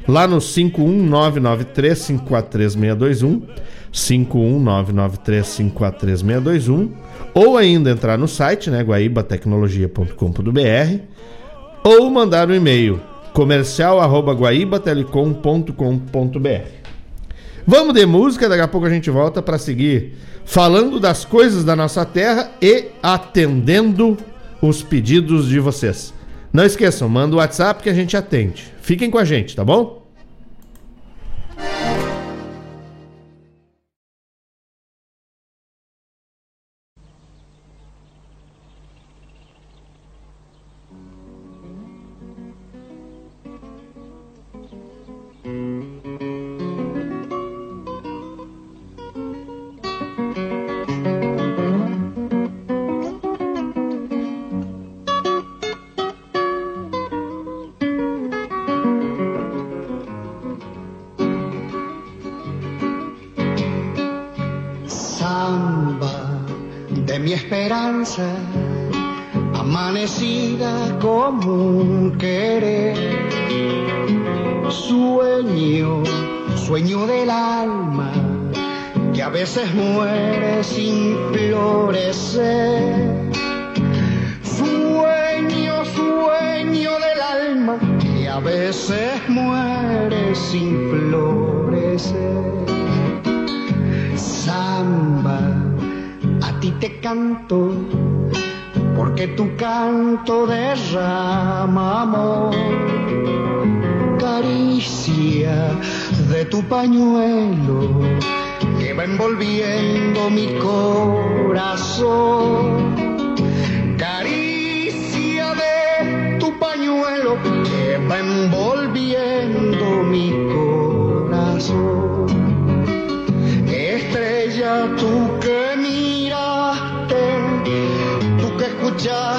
lá no 51993543621, 51993543621, ou ainda entrar no site, né, guaibatecnologia.com.br, ou mandar um e-mail comercial@guaibatelecom.com.br. Vamos de música, daqui a pouco a gente volta para seguir falando das coisas da nossa terra e atendendo os pedidos de vocês. Não esqueçam, manda o WhatsApp que a gente atende. Fiquem com a gente, tá bom? Sueño, sueño del alma, que a veces muere sin florecer. Sueño, sueño del alma, que a veces muere sin florecer. Samba, a ti te canto porque tu canto derrama amor, caricia de tu pañuelo que va envolviendo mi corazón, caricia de tu pañuelo que va envolviendo mi corazón, estrella tú que escuchaste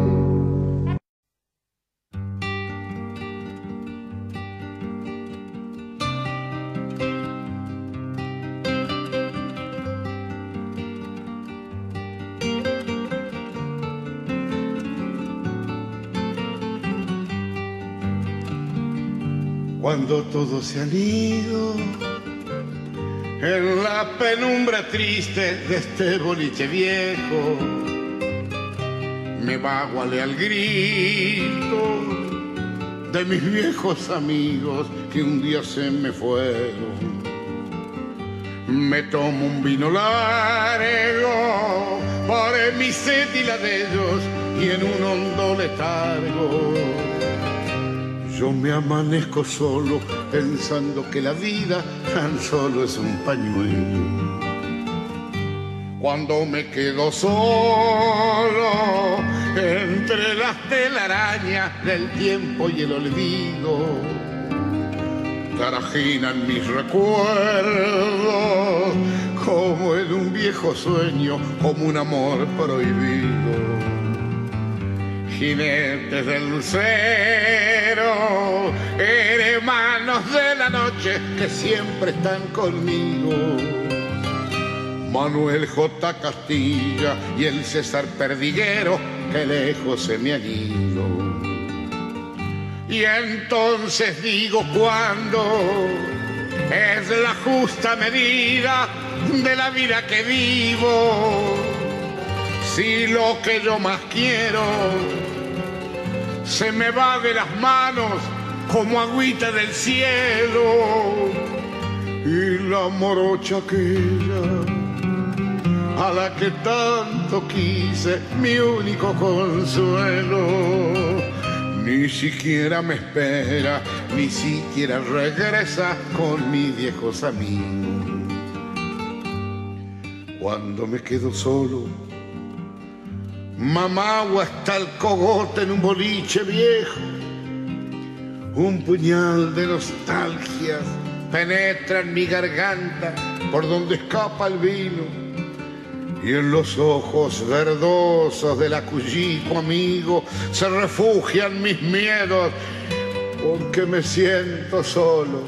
Cuando todos se han ido en la penumbra triste de este boliche viejo me vaguale al grito de mis viejos amigos que un día se me fueron. Me tomo un vino largo por mi sed y la de ellos y en un hondo letargo. Yo me amanezco solo pensando que la vida tan solo es un pañuelo. Cuando me quedo solo entre las telarañas del tiempo y el olvido, tarajinan mis recuerdos como en un viejo sueño, como un amor prohibido. Jinetes del lucero, hermanos de la noche que siempre están conmigo. Manuel J. Castilla y el César Perdiguero que lejos se me han ido. Y entonces digo cuando es la justa medida de la vida que vivo. Si lo que yo más quiero se me va de las manos como agüita del cielo y la morocha aquella a la que tanto quise, mi único consuelo. Ni siquiera me espera, ni siquiera regresa con mis viejos amigos. Cuando me quedo solo, mamá o hasta el cogote en un boliche viejo, un puñal de nostalgias penetra en mi garganta por donde escapa el vino. Y en los ojos verdosos del acullico amigo se refugian mis miedos porque me siento solo.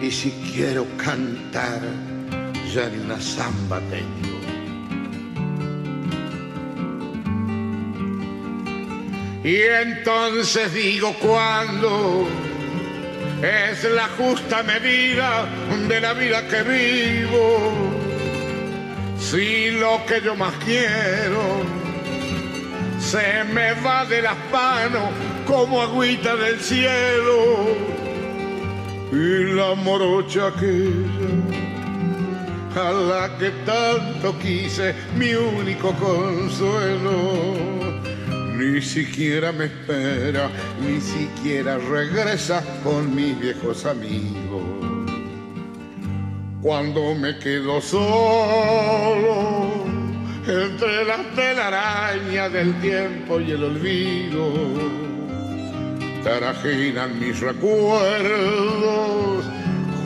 Y si quiero cantar ya ni una samba tengo. Y entonces digo cuando es la justa medida de la vida que vivo si lo que yo más quiero se me va de las manos como agüita del cielo. Y la morocha aquella a la que tanto quise mi único consuelo ni siquiera me espera ni siquiera regresa con mis viejos amigos cuando me quedo solo entre las telarañas del tiempo y el olvido, tarajinan mis recuerdos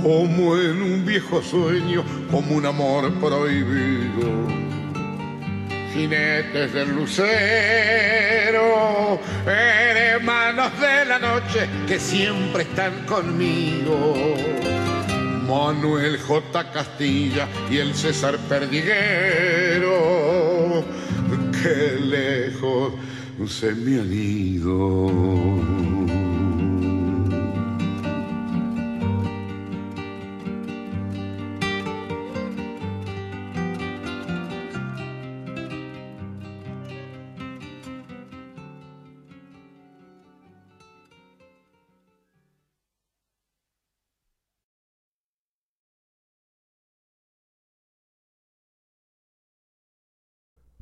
como en un viejo sueño, como un amor prohibido. Jinetes del lucero, hermanos de la noche que siempre están conmigo Manuel J. Castilla y el César Perdiguero, que lejos se me han ido.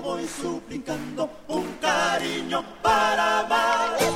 voy suplicando un cariño para amar.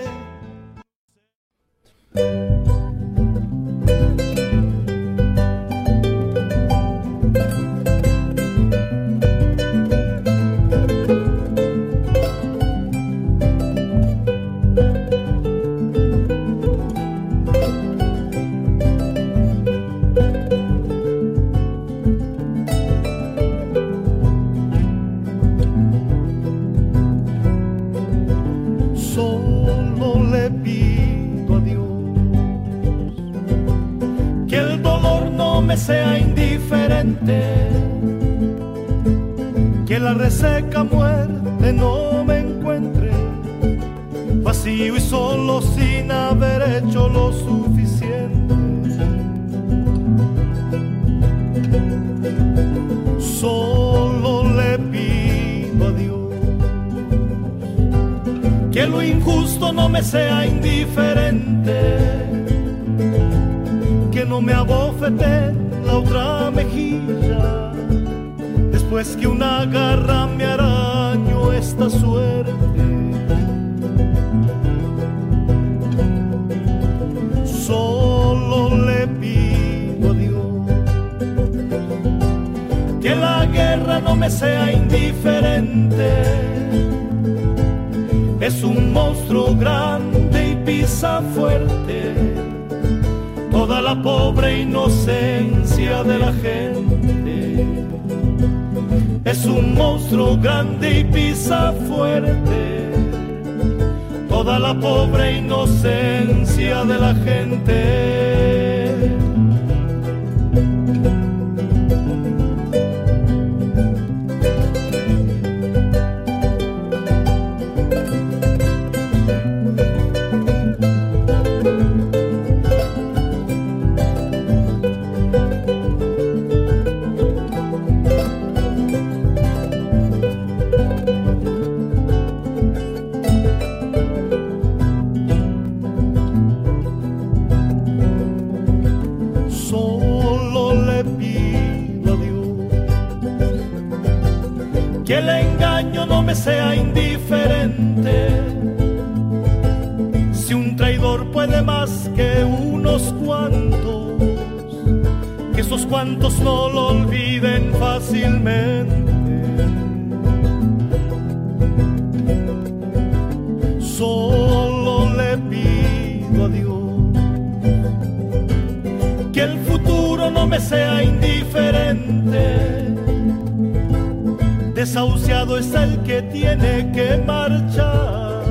Desahuciado es el que tiene que marchar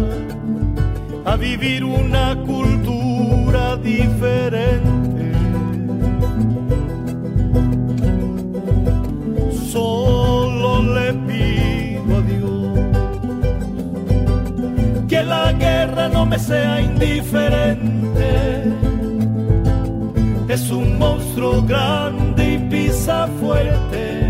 a vivir una cultura diferente. Solo le pido a Dios que la guerra no me sea indiferente. Es un monstruo grande y pisa fuerte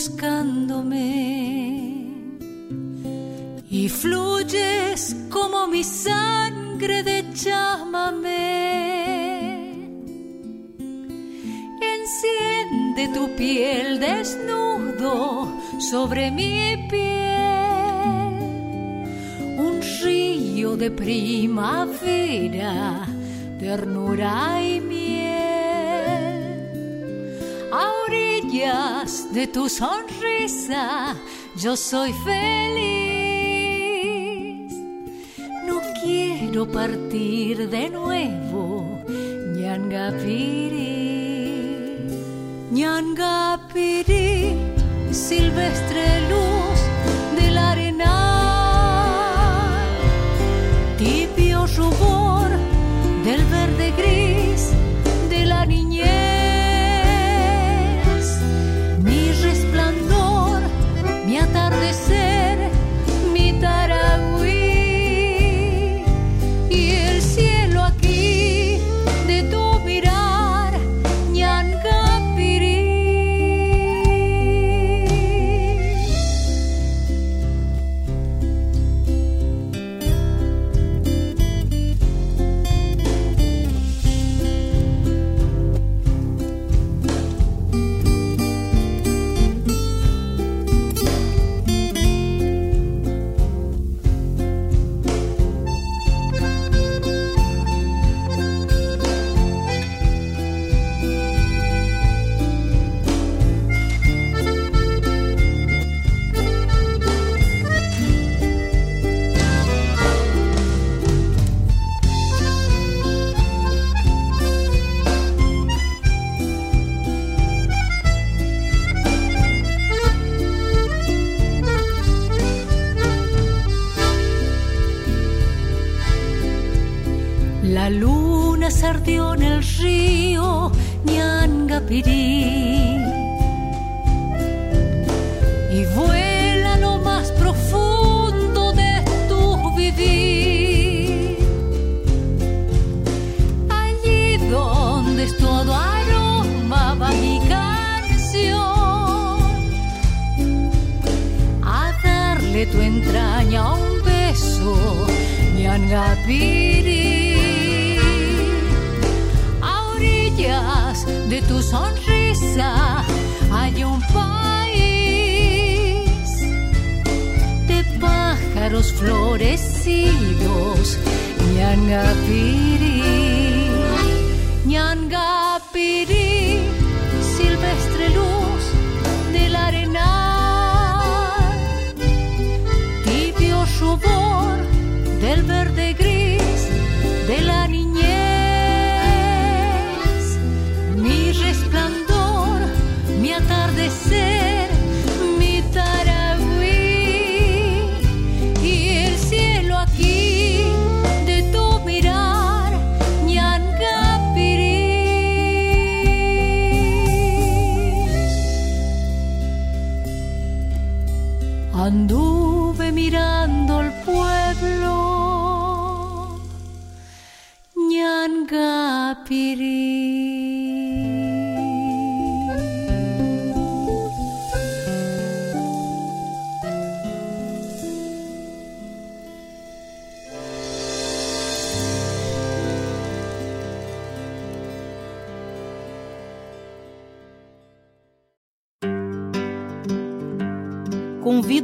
buscándome. Y fluyes como mi sangre de chámame. Enciende tu piel desnudo sobre mi piel, un río de primavera, ternura y miel de tu sonrisa yo soy feliz. No quiero partir de nuevo, Ñangapiri. Ñangapiri, silvestre luz una a orillas de tu sonrisa hay un país de pájaros florecidos ñangapiri. Ñangapiri silvestre luz del arenal el verde gris.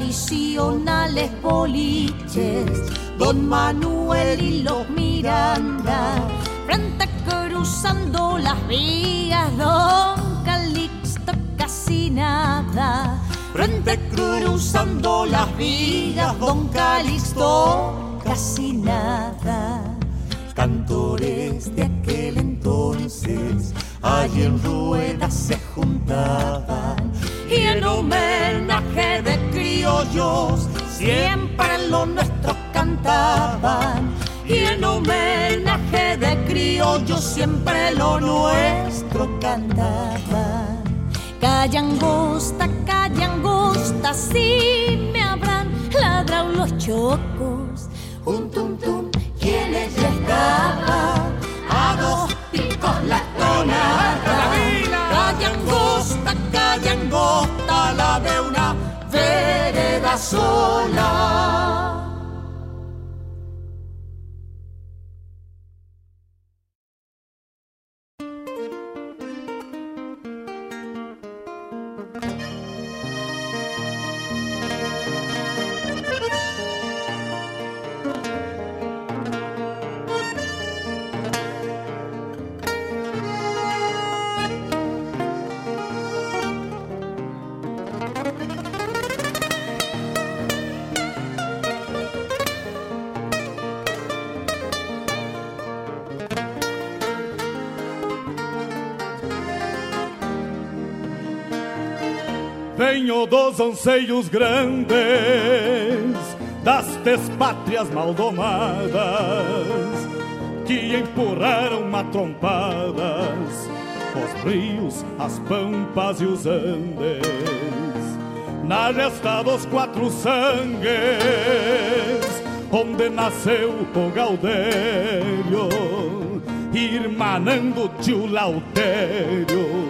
Tradicionales boliches, Don Manuel y los Miranda. Frente cruzando las vías, Don Calixto casi nada. Frente cruzando las vías, Don Calixto casi nada cantores de aquel entonces allí en ruedas se juntaban y en homenaje de criollos siempre lo nuestro cantaban. Y en homenaje de criollos siempre lo nuestro cantaban. Calle angosta calle angosta si me habrán ladrado los chocos. Un tum tum quienes ya estaban. A dos picos la tonada. Calle angosta, calle angosta, la de una vereda sola. Anseios grandes das despátrias maldomadas que empurraram matrompadas os rios, as pampas e os andes. Na gesta dos quatro sangues onde nasceu o Gaudério irmanando tio Lautério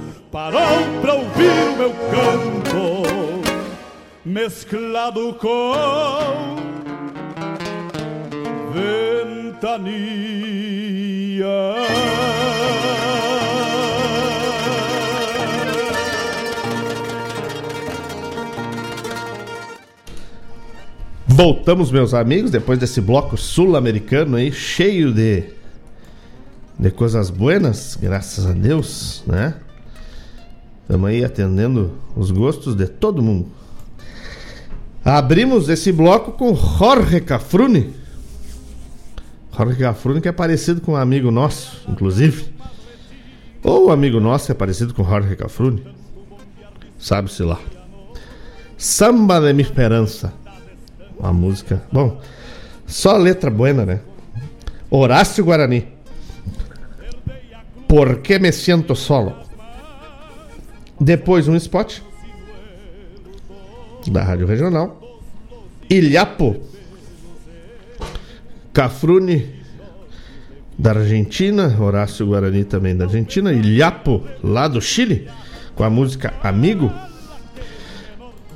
parou pra ouvir o meu canto, mesclado com ventania. Voltamos, meus amigos, depois desse bloco sul-americano aí, cheio de, de coisas buenas, graças a Deus, né? Estamos aí atendendo os gostos de todo mundo. Abrimos esse bloco com Jorge Cafrune. Jorge Cafrune que é parecido com um amigo nosso, inclusive. Ou um amigo nosso que é parecido com Jorge Cafrune. Sabe-se lá. Samba de minha esperança. Uma música. Bom, só letra buena, né? Horácio Guarani. Por que me sinto solo? Depois um spot da Rádio Regional. Ilhapo. Cafrune da Argentina, Horácio Guarani também da Argentina, Ilhapo lá do Chile, com a música Amigo.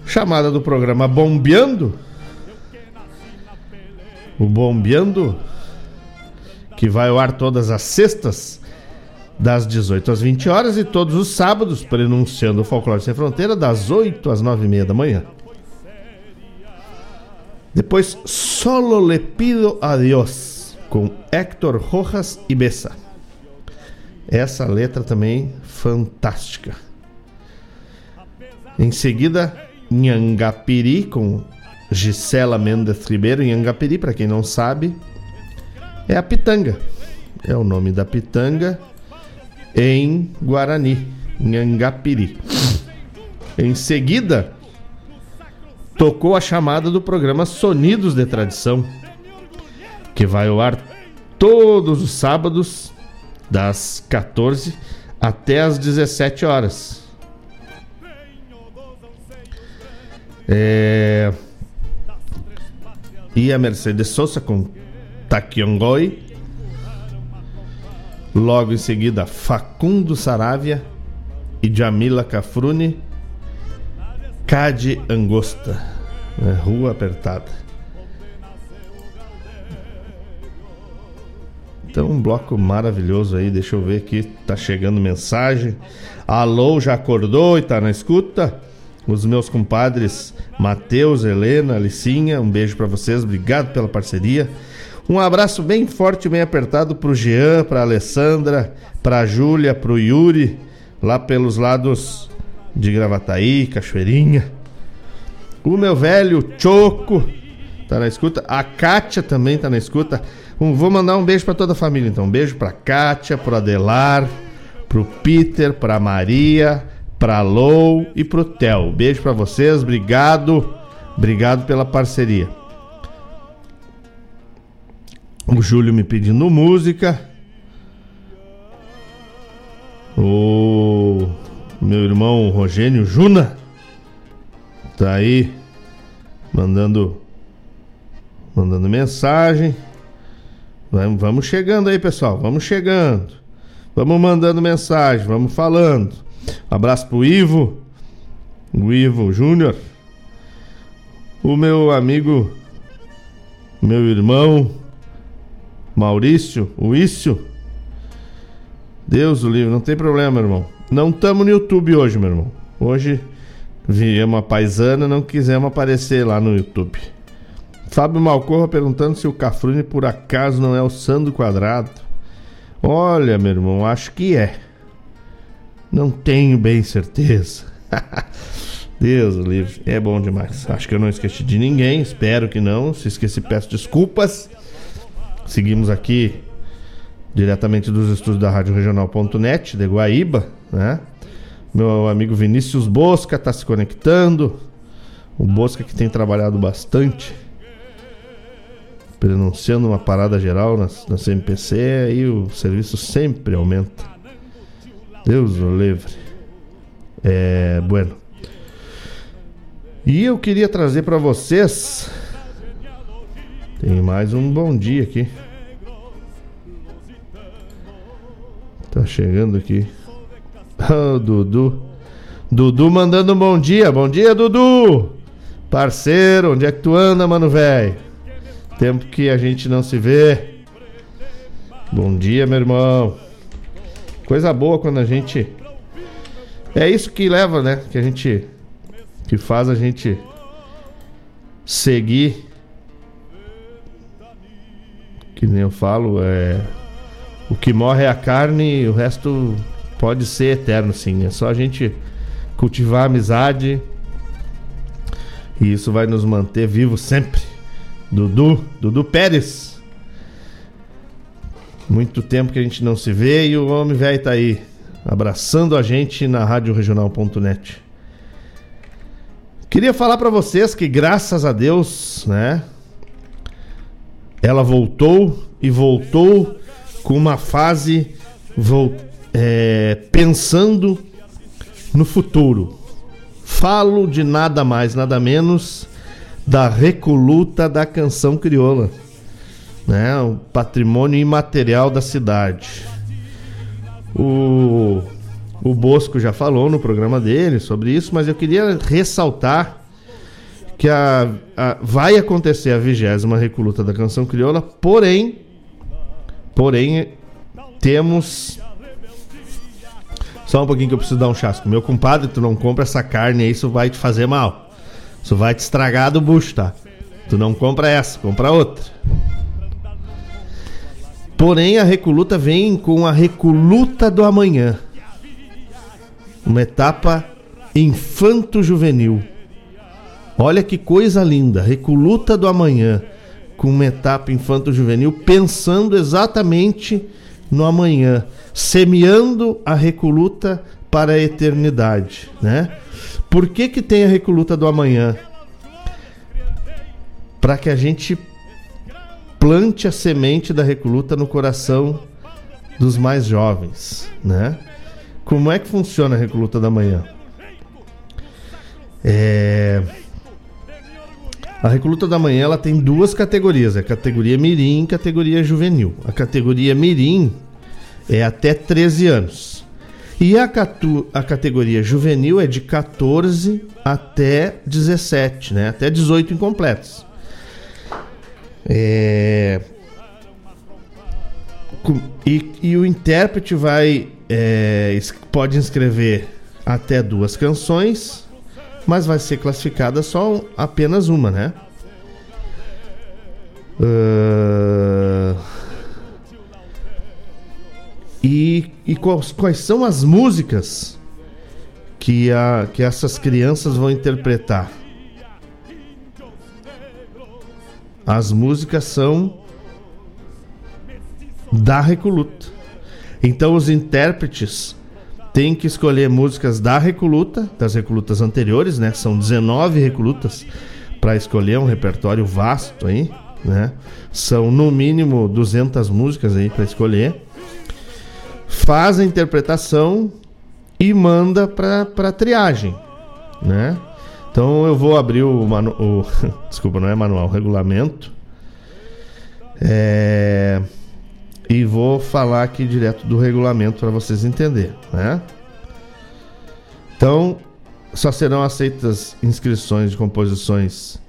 Chamada do programa Bombeando. O Bombeando, que vai ao ar todas as sextas, das 18 às 20 horas, e todos os sábados, pronunciando o Folclore Sem Fronteira, das 8 às 9 e meia da manhã. Depois, Solo Le Pido Adiós, com Héctor Rojas e Bessa. Essa letra também fantástica. Em seguida, Nhangapiri, com Gisela Mendes Ribeiro. Nhangapiri, para quem não sabe, é a pitanga. É o nome da pitanga em Guarani, Nhangapiri. Em seguida, tocou a chamada do programa Sonidos de Tradição, que vai ao ar todos os sábados, das 14 até as 17 horas. É... E a Mercedes Souza com Taquiongoi. Logo em seguida, Facundo Saravia e Jamila Cafrune. Cade Angosta, né? Rua Apertada. Então, um bloco maravilhoso aí. Deixa eu ver aqui. Tá chegando mensagem. Alô, já acordou e tá na escuta? Os meus compadres Matheus, Helena, Alicinha, um beijo para vocês. Obrigado pela parceria. Um abraço bem forte, bem apertado pro Jean, pra Alessandra, pra Júlia, pro Yuri, lá pelos lados de Gravataí, Cachoeirinha. O meu velho Choco tá na escuta. A Kátia também tá na escuta. Um, vou mandar um beijo para toda a família, então. Um beijo pra Kátia, pro Adelar, pro Peter, pra Maria, pra Lou e pro Theo. Beijo para vocês, obrigado. Obrigado pela parceria. O Júlio me pedindo música. O meu irmão Rogênio Juna tá aí mandando mandando mensagem. Vamos, chegando aí, pessoal. Vamos chegando. Vamos mandando mensagem, vamos falando. abraço pro Ivo, o Ivo Júnior. O meu amigo, meu irmão Maurício, o Ício. Deus o livre, não tem problema, meu irmão. Não estamos no YouTube hoje, meu irmão. Hoje viemos a paisana, não quisemos aparecer lá no YouTube. Fábio Malcorra perguntando se o Cafrune por acaso não é o Sandro Quadrado. Olha, meu irmão, acho que é. Não tenho bem certeza. Deus livre, é bom demais. Acho que eu não esqueci de ninguém, espero que não. Se esqueci, peço desculpas. Seguimos aqui diretamente dos estúdios da Rádio Regional.net de Guaíba, né? Meu amigo Vinícius Bosca está se conectando. O Bosca que tem trabalhado bastante, pronunciando uma parada geral na, na CMPC, aí o serviço sempre aumenta. Deus o livre. É, bueno. E eu queria trazer para vocês Tem mais um bom dia aqui. Tá chegando aqui. Oh, Dudu. Dudu mandando um bom dia. Bom dia, Dudu. Parceiro, onde é que tu anda, mano, velho? Tempo que a gente não se vê. Bom dia, meu irmão. Coisa boa quando a gente. É isso que leva, né? Que a gente. Que faz a gente seguir. Que nem eu falo, é. O que morre é a carne o resto pode ser eterno, sim. É só a gente cultivar a amizade. E isso vai nos manter vivos sempre. Dudu, Dudu Pérez. Muito tempo que a gente não se vê e o homem velho tá aí, abraçando a gente na Rádio Regional.net. Queria falar para vocês que graças a Deus, né? Ela voltou e voltou com uma fase vou, é, pensando no futuro. Falo de nada mais, nada menos da recoluta da canção crioula, né? O patrimônio imaterial da cidade. O, o Bosco já falou no programa dele sobre isso, mas eu queria ressaltar que a, a vai acontecer a vigésima recoluta da canção crioula, porém, porém temos só um pouquinho que eu preciso dar um chasco. Meu compadre, tu não compra essa carne aí, isso vai te fazer mal. Isso vai te estragar do bucho, tá? Tu não compra essa, compra outra. Porém, a Recoluta vem com a Recoluta do Amanhã. Uma etapa infanto-juvenil. Olha que coisa linda. Recoluta do Amanhã. Com uma etapa infanto-juvenil, pensando exatamente no amanhã. Semeando a Recoluta para a eternidade, né? Por que, que tem a Recoluta do Amanhã? Para que a gente plante a semente da recoluta no coração dos mais jovens, né? Como é que funciona a recoluta da manhã? É... A recoluta da manhã ela tem duas categorias, a categoria mirim e categoria juvenil. A categoria mirim é até 13 anos. E a, catu, a categoria juvenil é de 14 até 17, né? Até 18 incompletos. É... E, e, o intérprete vai é, pode inscrever até duas canções, mas vai ser classificada só apenas uma, né? Uh... E, e quais, quais são as músicas que, a, que essas crianças vão interpretar? As músicas são da Recoluta. Então os intérpretes têm que escolher músicas da Recoluta, das Recolutas anteriores, né? São 19 Recolutas para escolher um repertório vasto aí, né? São no mínimo 200 músicas aí para escolher faz a interpretação e manda para triagem, né? Então eu vou abrir o, manu, o desculpa, não é manual, regulamento. É, e vou falar aqui direto do regulamento para vocês entenderem, né? Então, só serão aceitas inscrições de composições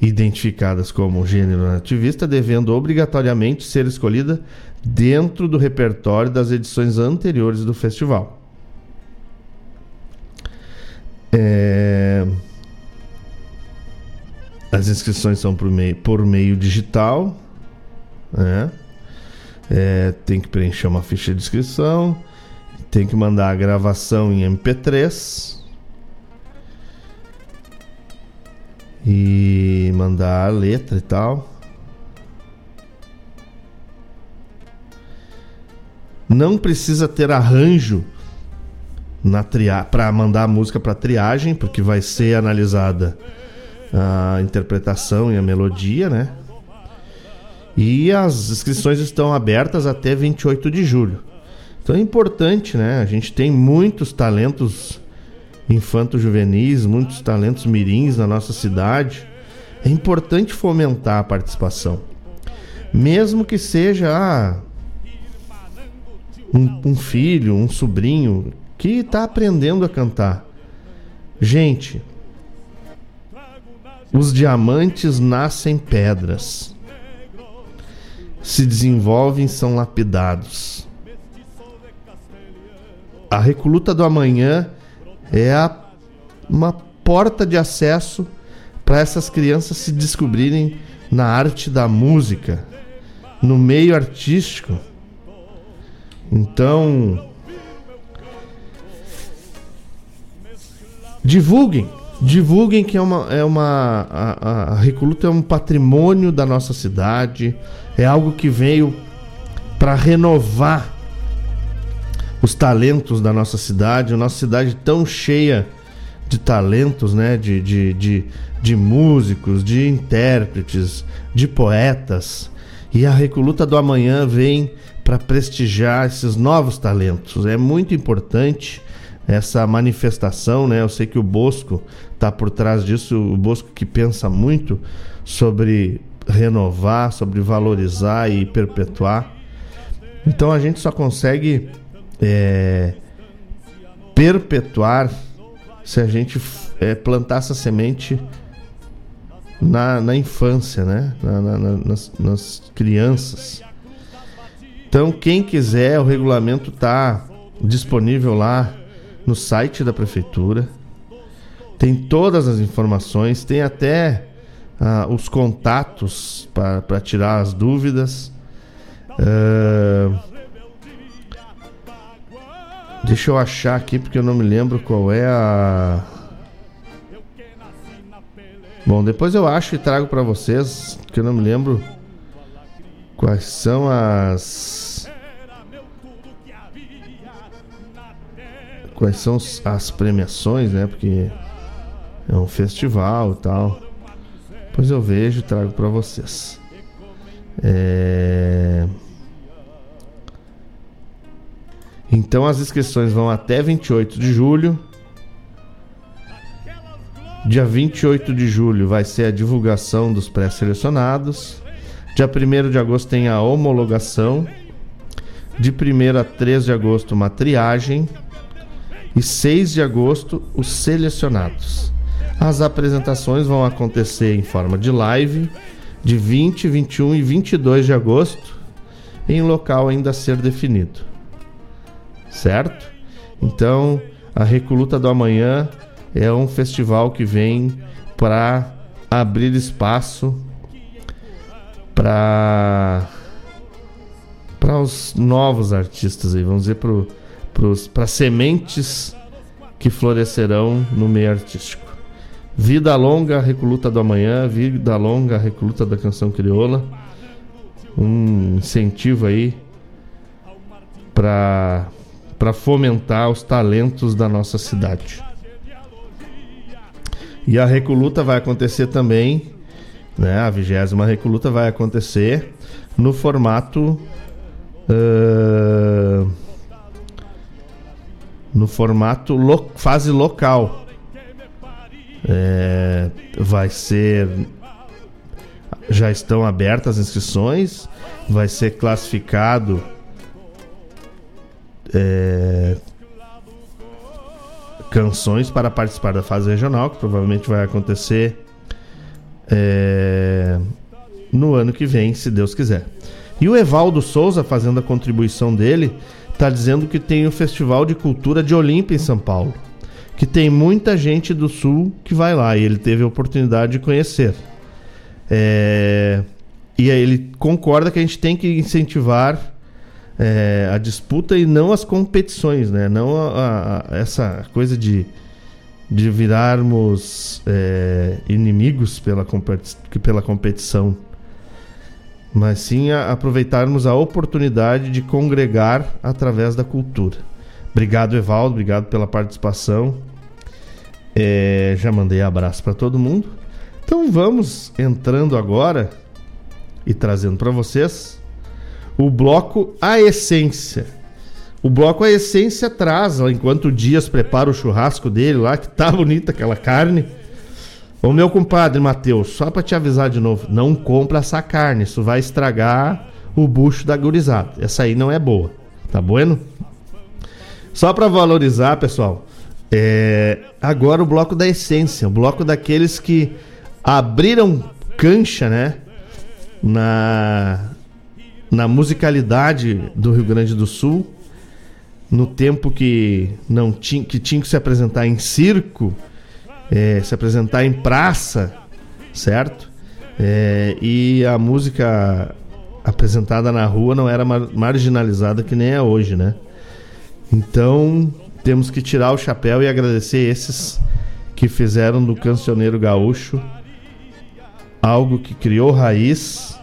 identificadas como gênero nativista, devendo obrigatoriamente ser escolhida dentro do repertório das edições anteriores do festival. É... As inscrições são por meio, por meio digital. Né? É, tem que preencher uma ficha de inscrição. Tem que mandar a gravação em MP3. E mandar a letra e tal. Não precisa ter arranjo na tria para mandar a música para triagem, porque vai ser analisada a interpretação e a melodia, né? E as inscrições estão abertas até 28 de julho. Então é importante, né? A gente tem muitos talentos infanto-juvenis, muitos talentos mirins na nossa cidade. É importante fomentar a participação. Mesmo que seja ah, um, um filho, um sobrinho que está aprendendo a cantar. Gente, os diamantes nascem pedras, se desenvolvem, são lapidados. A recoluta do amanhã é a, uma porta de acesso para essas crianças se descobrirem na arte da música, no meio artístico. Então, divulguem, divulguem que é uma, é uma a, a Recoluta é um patrimônio da nossa cidade, é algo que veio para renovar os talentos da nossa cidade, a nossa cidade tão cheia de talentos, né? De, de, de, de músicos, de intérpretes, de poetas. E a Recoluta do Amanhã vem para prestigiar esses novos talentos. É muito importante essa manifestação, né? Eu sei que o Bosco está por trás disso, o Bosco que pensa muito sobre renovar, sobre valorizar e perpetuar. Então a gente só consegue é, perpetuar se a gente é, plantar essa semente na, na infância, né? Na, na, nas, nas, crianças. Então, quem quiser, o regulamento está disponível lá no site da prefeitura. Tem todas as informações, tem até ah, os contatos para tirar as dúvidas. Uh, Deixa eu achar aqui porque eu não me lembro qual é a. Bom, depois eu acho e trago para vocês, que eu não me lembro quais são as. Quais são as premiações, né? Porque é um festival e tal. Depois eu vejo e trago para vocês. É. Então as inscrições vão até 28 de julho. Dia 28 de julho vai ser a divulgação dos pré-selecionados. Dia 1 de agosto tem a homologação. De 1 a 3 de agosto, uma triagem. E 6 de agosto, os selecionados. As apresentações vão acontecer em forma de live de 20, 21 e 22 de agosto, em local ainda a ser definido certo? Então, a Recoluta do Amanhã é um festival que vem para abrir espaço para para os novos artistas aí, vamos dizer para sementes que florescerão no meio artístico. Vida longa, Recoluta do Amanhã, vida longa, Recoluta da Canção Crioula. Um incentivo aí para para fomentar os talentos da nossa cidade. E a Recoluta vai acontecer também, né? A vigésima Recoluta vai acontecer no formato. Uh, no formato lo, fase local. É, vai ser. Já estão abertas as inscrições, vai ser classificado é, canções para participar da fase regional, que provavelmente vai acontecer é, no ano que vem, se Deus quiser. E o Evaldo Souza, fazendo a contribuição dele, está dizendo que tem o Festival de Cultura de Olímpia em São Paulo, que tem muita gente do Sul que vai lá e ele teve a oportunidade de conhecer. É, e aí ele concorda que a gente tem que incentivar é, a disputa e não as competições, né? Não a, a, essa coisa de, de virarmos é, inimigos pela, competi pela competição, mas sim a, aproveitarmos a oportunidade de congregar através da cultura. Obrigado, Evaldo, obrigado pela participação. É, já mandei abraço para todo mundo. Então vamos entrando agora e trazendo para vocês o bloco A Essência. O bloco A Essência traz, enquanto o Dias prepara o churrasco dele lá, que tá bonita aquela carne, Ô meu compadre Matheus, só pra te avisar de novo, não compra essa carne, isso vai estragar o bucho da gurizada. Essa aí não é boa, tá bueno? Só pra valorizar, pessoal, é, agora o bloco da essência, o bloco daqueles que abriram cancha, né? Na, na musicalidade do Rio Grande do Sul, no tempo que não tinha que tinha que se apresentar em circo, é, se apresentar em praça, certo? É, e a música apresentada na rua não era mar marginalizada que nem é hoje, né? Então temos que tirar o chapéu e agradecer esses que fizeram do cancioneiro gaúcho algo que criou raiz,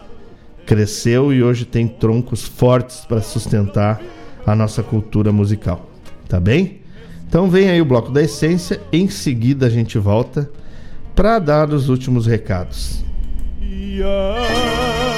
cresceu e hoje tem troncos fortes para sustentar a nossa cultura musical. Tá bem? Então vem aí o bloco da essência, em seguida a gente volta para dar os últimos recados. Yeah.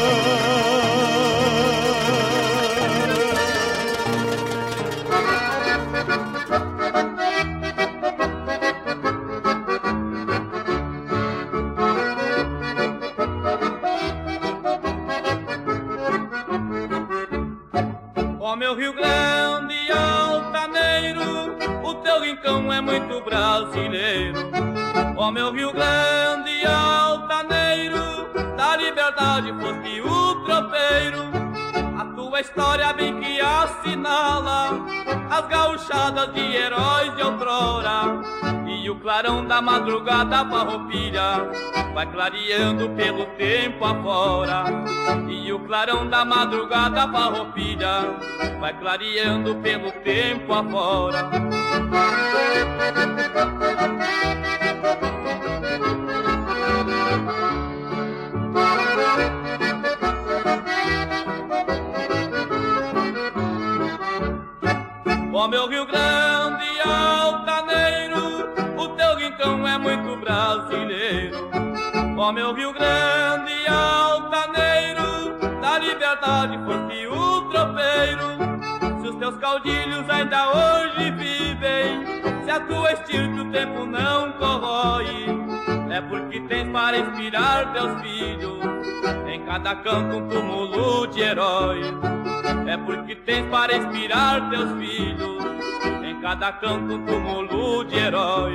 Rincão é muito brasileiro. Ó meu Rio Grande altaneiro, da liberdade foste o tropeiro. A tua história bem que assinala as gauchadas de heróis de outrora. E o clarão da madrugada farroupilha vai clareando pelo tempo afora. E o clarão da madrugada farroupilha vai clareando pelo tempo afora. Ó meu Rio Grande é muito brasileiro. Ó meu Rio Grande altaneiro, da liberdade foste o tropeiro. Se os teus caudilhos ainda hoje vivem, se a tua estirpe o tempo não corrói, é porque tens para inspirar teus filhos, em cada canto um túmulo de herói. É porque tens para inspirar teus filhos, cada canto um túmulo de herói.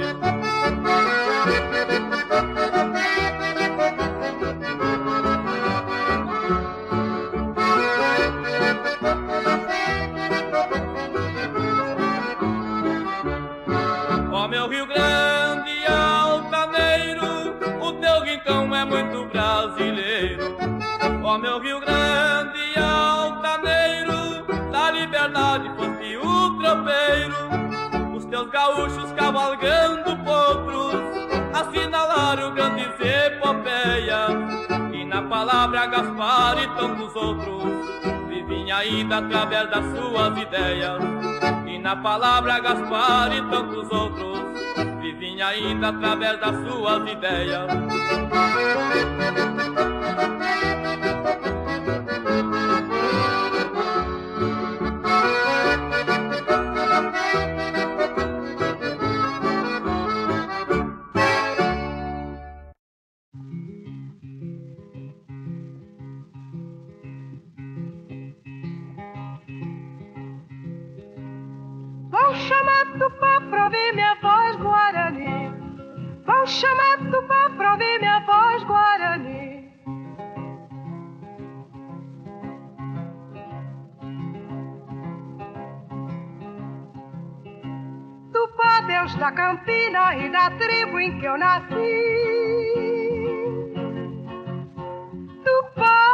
Ó meu Rio Grande altaneiro, o teu rincão é muito brasileiro. Ó meu Rio Grande altaneiro, da liberdade foste o tropeiro. Teus gaúchos cavalgando potros, assinalaram grandes epopeias. E na palavra Gaspar e tantos outros, vivem ainda através das suas ideias. E na palavra Gaspar e tantos outros, vivem ainda através das suas ideias. Vão chamar Tupã pra ouvir minha voz Guarani. Vão chamar Tupã pra ouvir minha voz Guarani. Tupã, Deus da Campina e da tribo em que eu nasci. Tupã,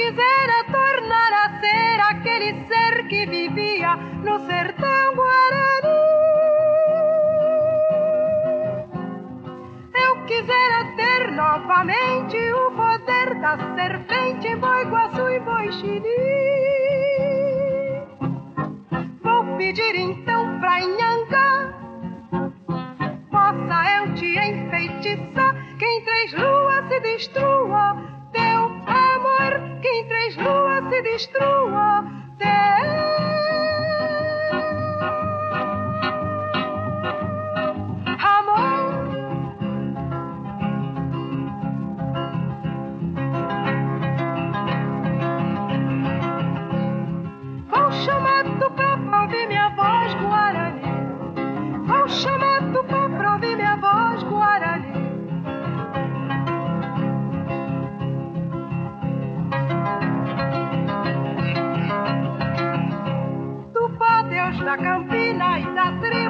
quisera tornar a ser aquele ser que vivia no sertão guarani. Eu quisera ter novamente o poder da serpente Boi Guaçu e Boi Xiri. Vou pedir então pra Inhanga, possa eu te enfeitiçar, que em três luas se destrua. Teu amor que em três luas se destrua. Teu amor. Vou chamar Tupã pra minha voz guarani. Vou chamar Tupã, Deus da campina e da tribo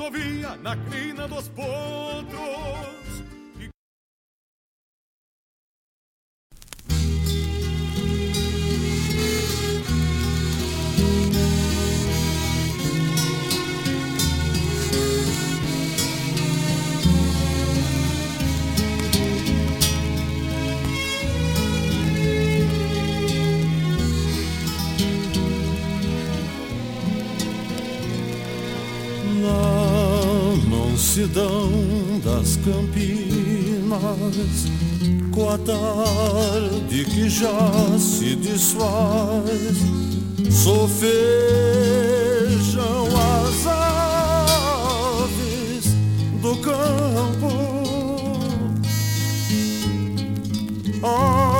Assovia na crina dos potros. Na mansidão das campinas, com a tarde que já se desfaz, sofejam as aves do campo. A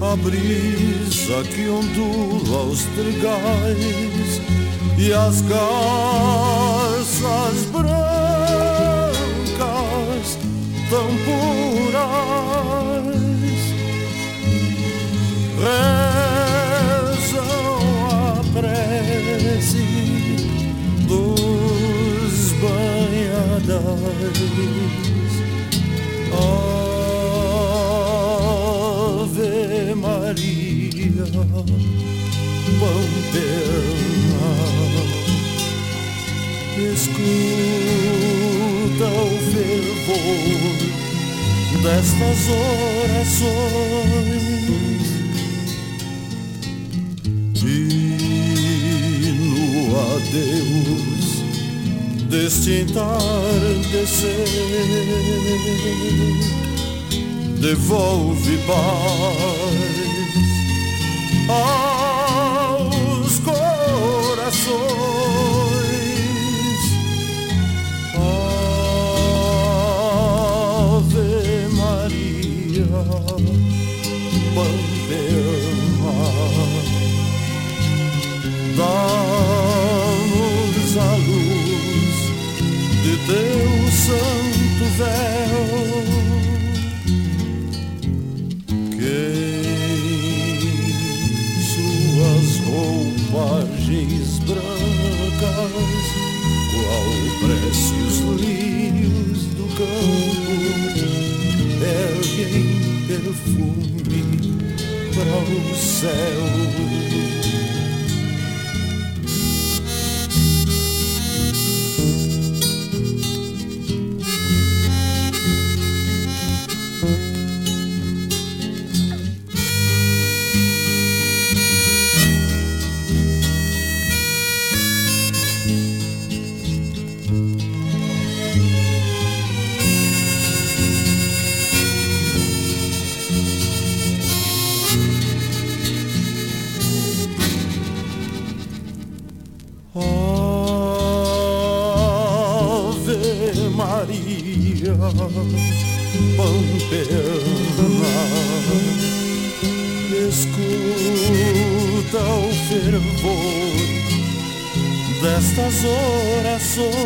a brisa que ondula os trigais e as garças brancas tão puras rezam a prece dos banhadores. Ave Pamperna, escuta o fervor destas orações. E no adeus deste entardecer. Devolve paz aos corações. Ave Maria, Pamperma, dá-nos a luz de teu santo véu. bocas, qual precios lírios do campo, é erguem perfume para o céu. Escuta o fervor destas orações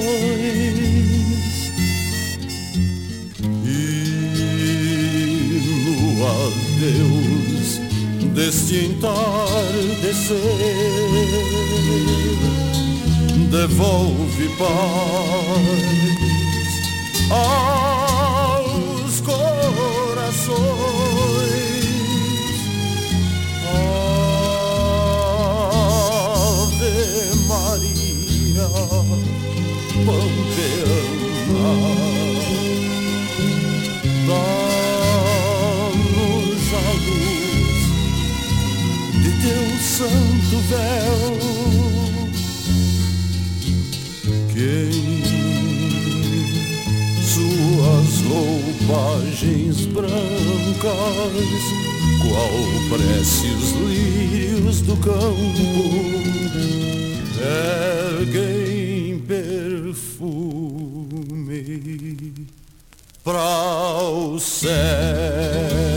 E no adeus deste entardecer devolve paz aos corações. Pampeana, dá-nos a luz de teu santo véu. Quem suas roupagens brancas, qual prece os lírios do campo, erguem para o céu.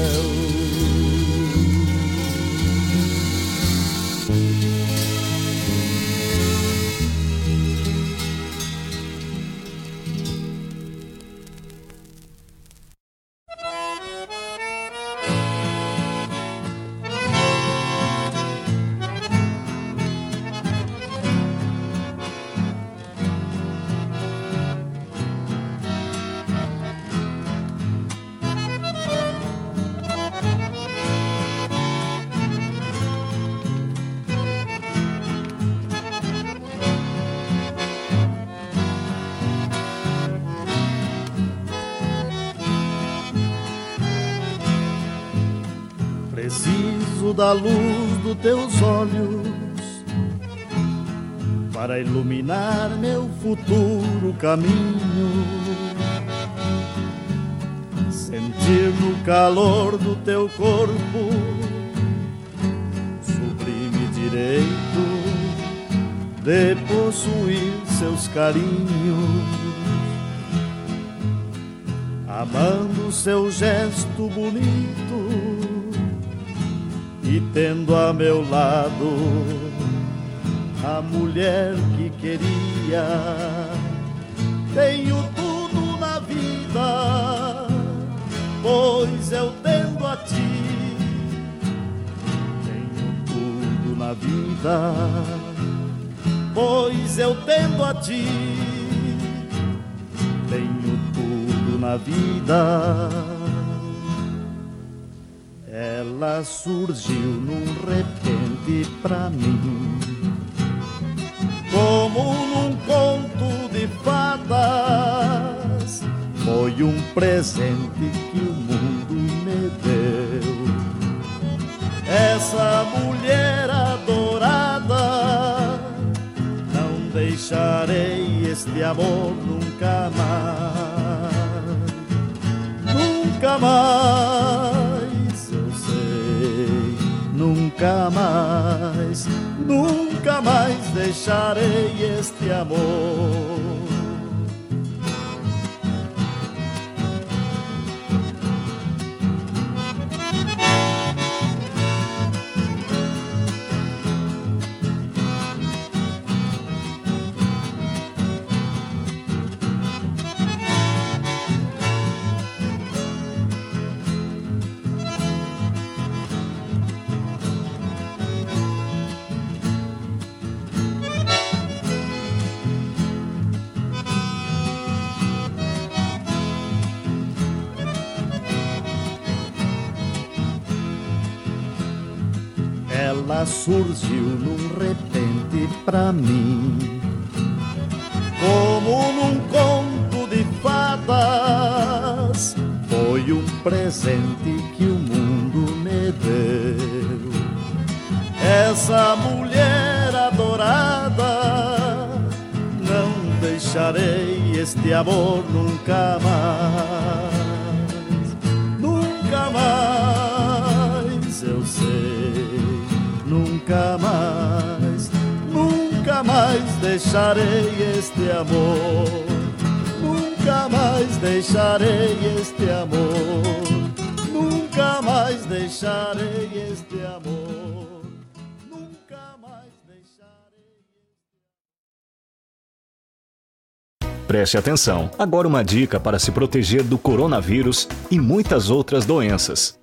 Caminho. Sentir no calor do teu corpo sublime direito de possuir seus carinhos. Amando seu gesto bonito e tendo a meu lado a mulher que queria. Tenho tudo na vida, pois eu tendo a ti. Tenho tudo na vida, pois eu tendo a ti. Tenho tudo na vida. Ela surgiu num repente pra mim, como num Um presente que o mundo me deu. Essa mulher adorada, não deixarei este amor nunca mais, nunca mais eu sei, nunca mais, nunca mais deixarei este amor. Surgiu num repente pra mim. Como num conto de fadas, foi um presente que o mundo me deu. Essa mulher adorada, não deixarei este amor nunca mais. Nunca mais, nunca mais deixarei este amor. Nunca mais deixarei este amor. Nunca mais deixarei este amor. Nunca mais deixarei. Preste atenção. Agora uma dica para se proteger do coronavírus e muitas outras doenças.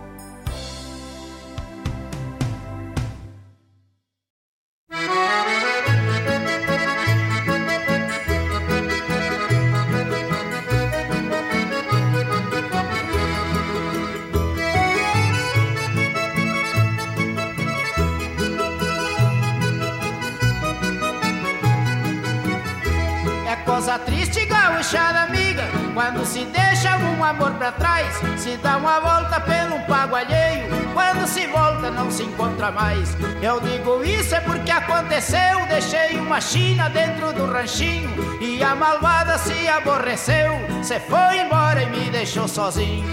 Mais. Eu digo isso é porque aconteceu, deixei uma china dentro do ranchinho e a malvada se aborreceu, se foi embora e me deixou sozinho.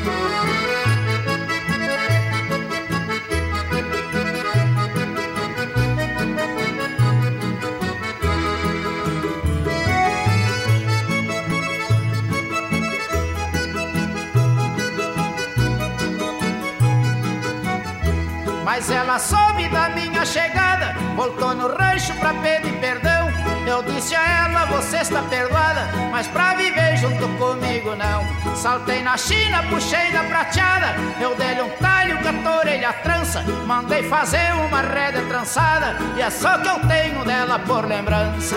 Mas ela soube da minha chegada, voltou no rancho pra pedir perdão. Eu disse a ela, você está perdoada, mas pra viver junto comigo não. Saltei na China, puxei da prateada, eu dei-lhe um talho com a trança, mandei fazer uma rédea trançada, e é só que eu tenho dela por lembrança.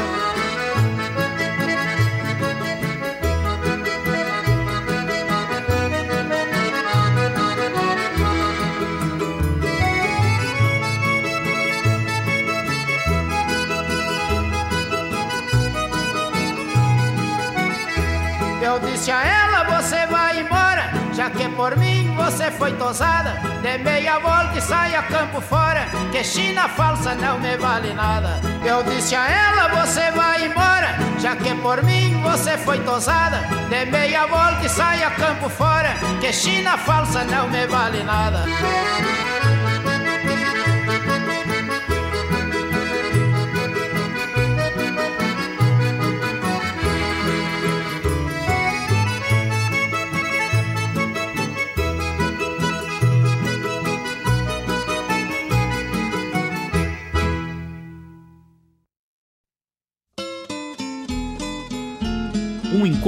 Que por mim você foi tosada. Dê meia volta e sai a campo fora, que China falsa não me vale nada. Eu disse a ela, você vai embora, já que por mim você foi tosada. Dê meia volta e sai a campo fora, que China falsa não me vale nada.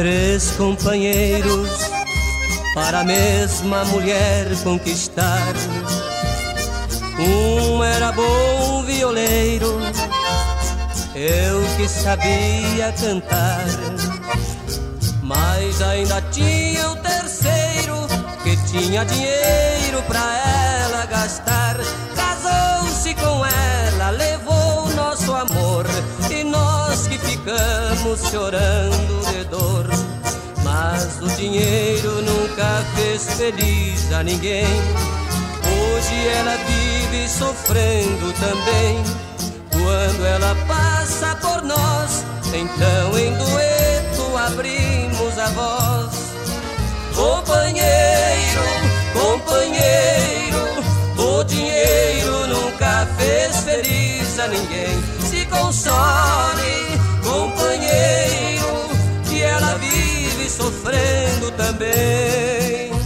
Três companheiros para a mesma mulher conquistar. Um era bom violeiro, eu que sabia cantar. Mas ainda tinha o terceiro que tinha dinheiro pra ela gastar. Casou-se com ela, levou nosso amor e nós ficamos chorando de dor. Mas o dinheiro nunca fez feliz a ninguém. Hoje ela vive sofrendo também. Quando ela passa por nós, então em dueto abrimos a voz. Companheiro, companheiro, o dinheiro nunca fez feliz a ninguém. Se console, companheiro, que ela vive sofrendo também.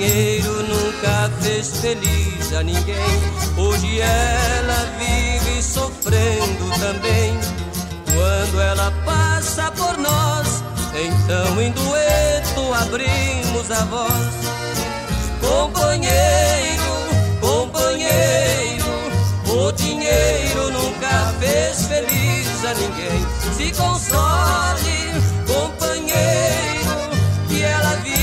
Dinheiro nunca fez feliz a ninguém. Hoje ela vive sofrendo também. Quando ela passa por nós, então em dueto abrimos a voz. Companheiro, companheiro, o dinheiro nunca fez feliz a ninguém. Se console, companheiro, que ela vive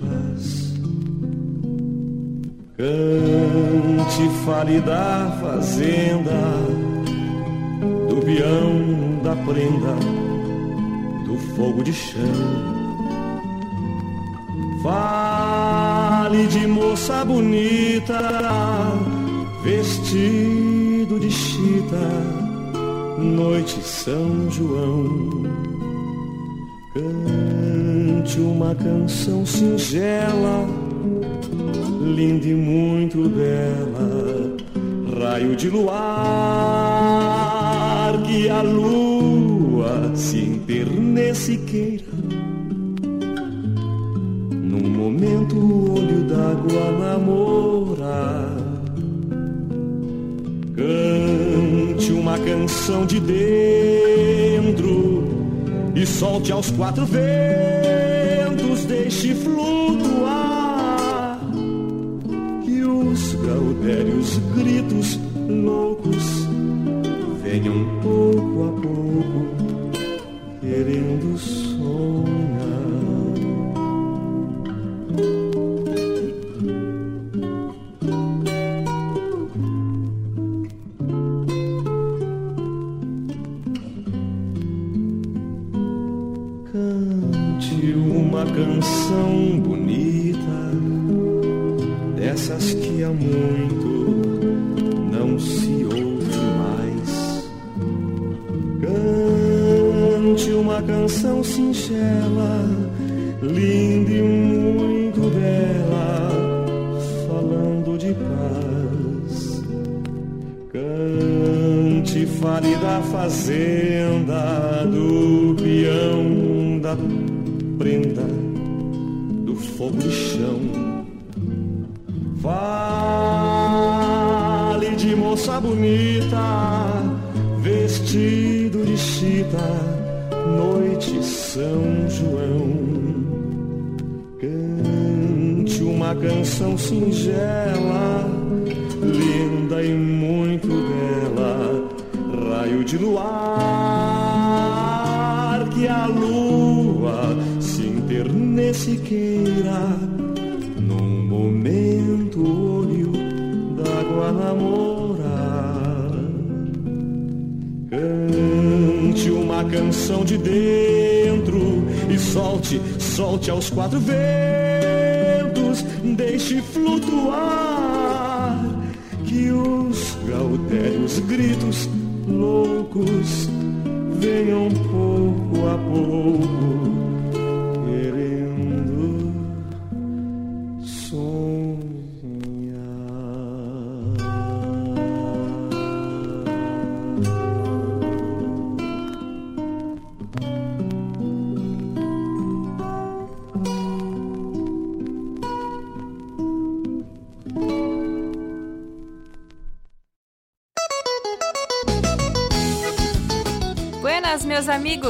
paz. Cante, fale da fazenda do peão, da prenda, do fogo de chão. Fale de moça bonita, vestido de chita, noite São João. Cante uma canção singela, linda e muito bela, raio de luar que a lua se enternece e queira. Num momento o olho d'água namora. Cante uma canção de dentro e solte aos quatro ventos, deixe flutuar. E os gaudérios gritos loucos venham pouco a pouco, querendo sonhar. Singela, linda e muito bela, falando de paz. Cante, fale da fazenda, do peão, da prenda, do fogo de chão. Fale de moça bonita, vestido de chita, noite São João. Cante uma canção singela, linda e muito bela, raio de luar que a lua se internece queira num momento olho d'água namorar. Cante uma canção de dentro e solte, solte aos quatro ventos, deixe flutuar que os gaudérios gritos loucos venham pouco a pouco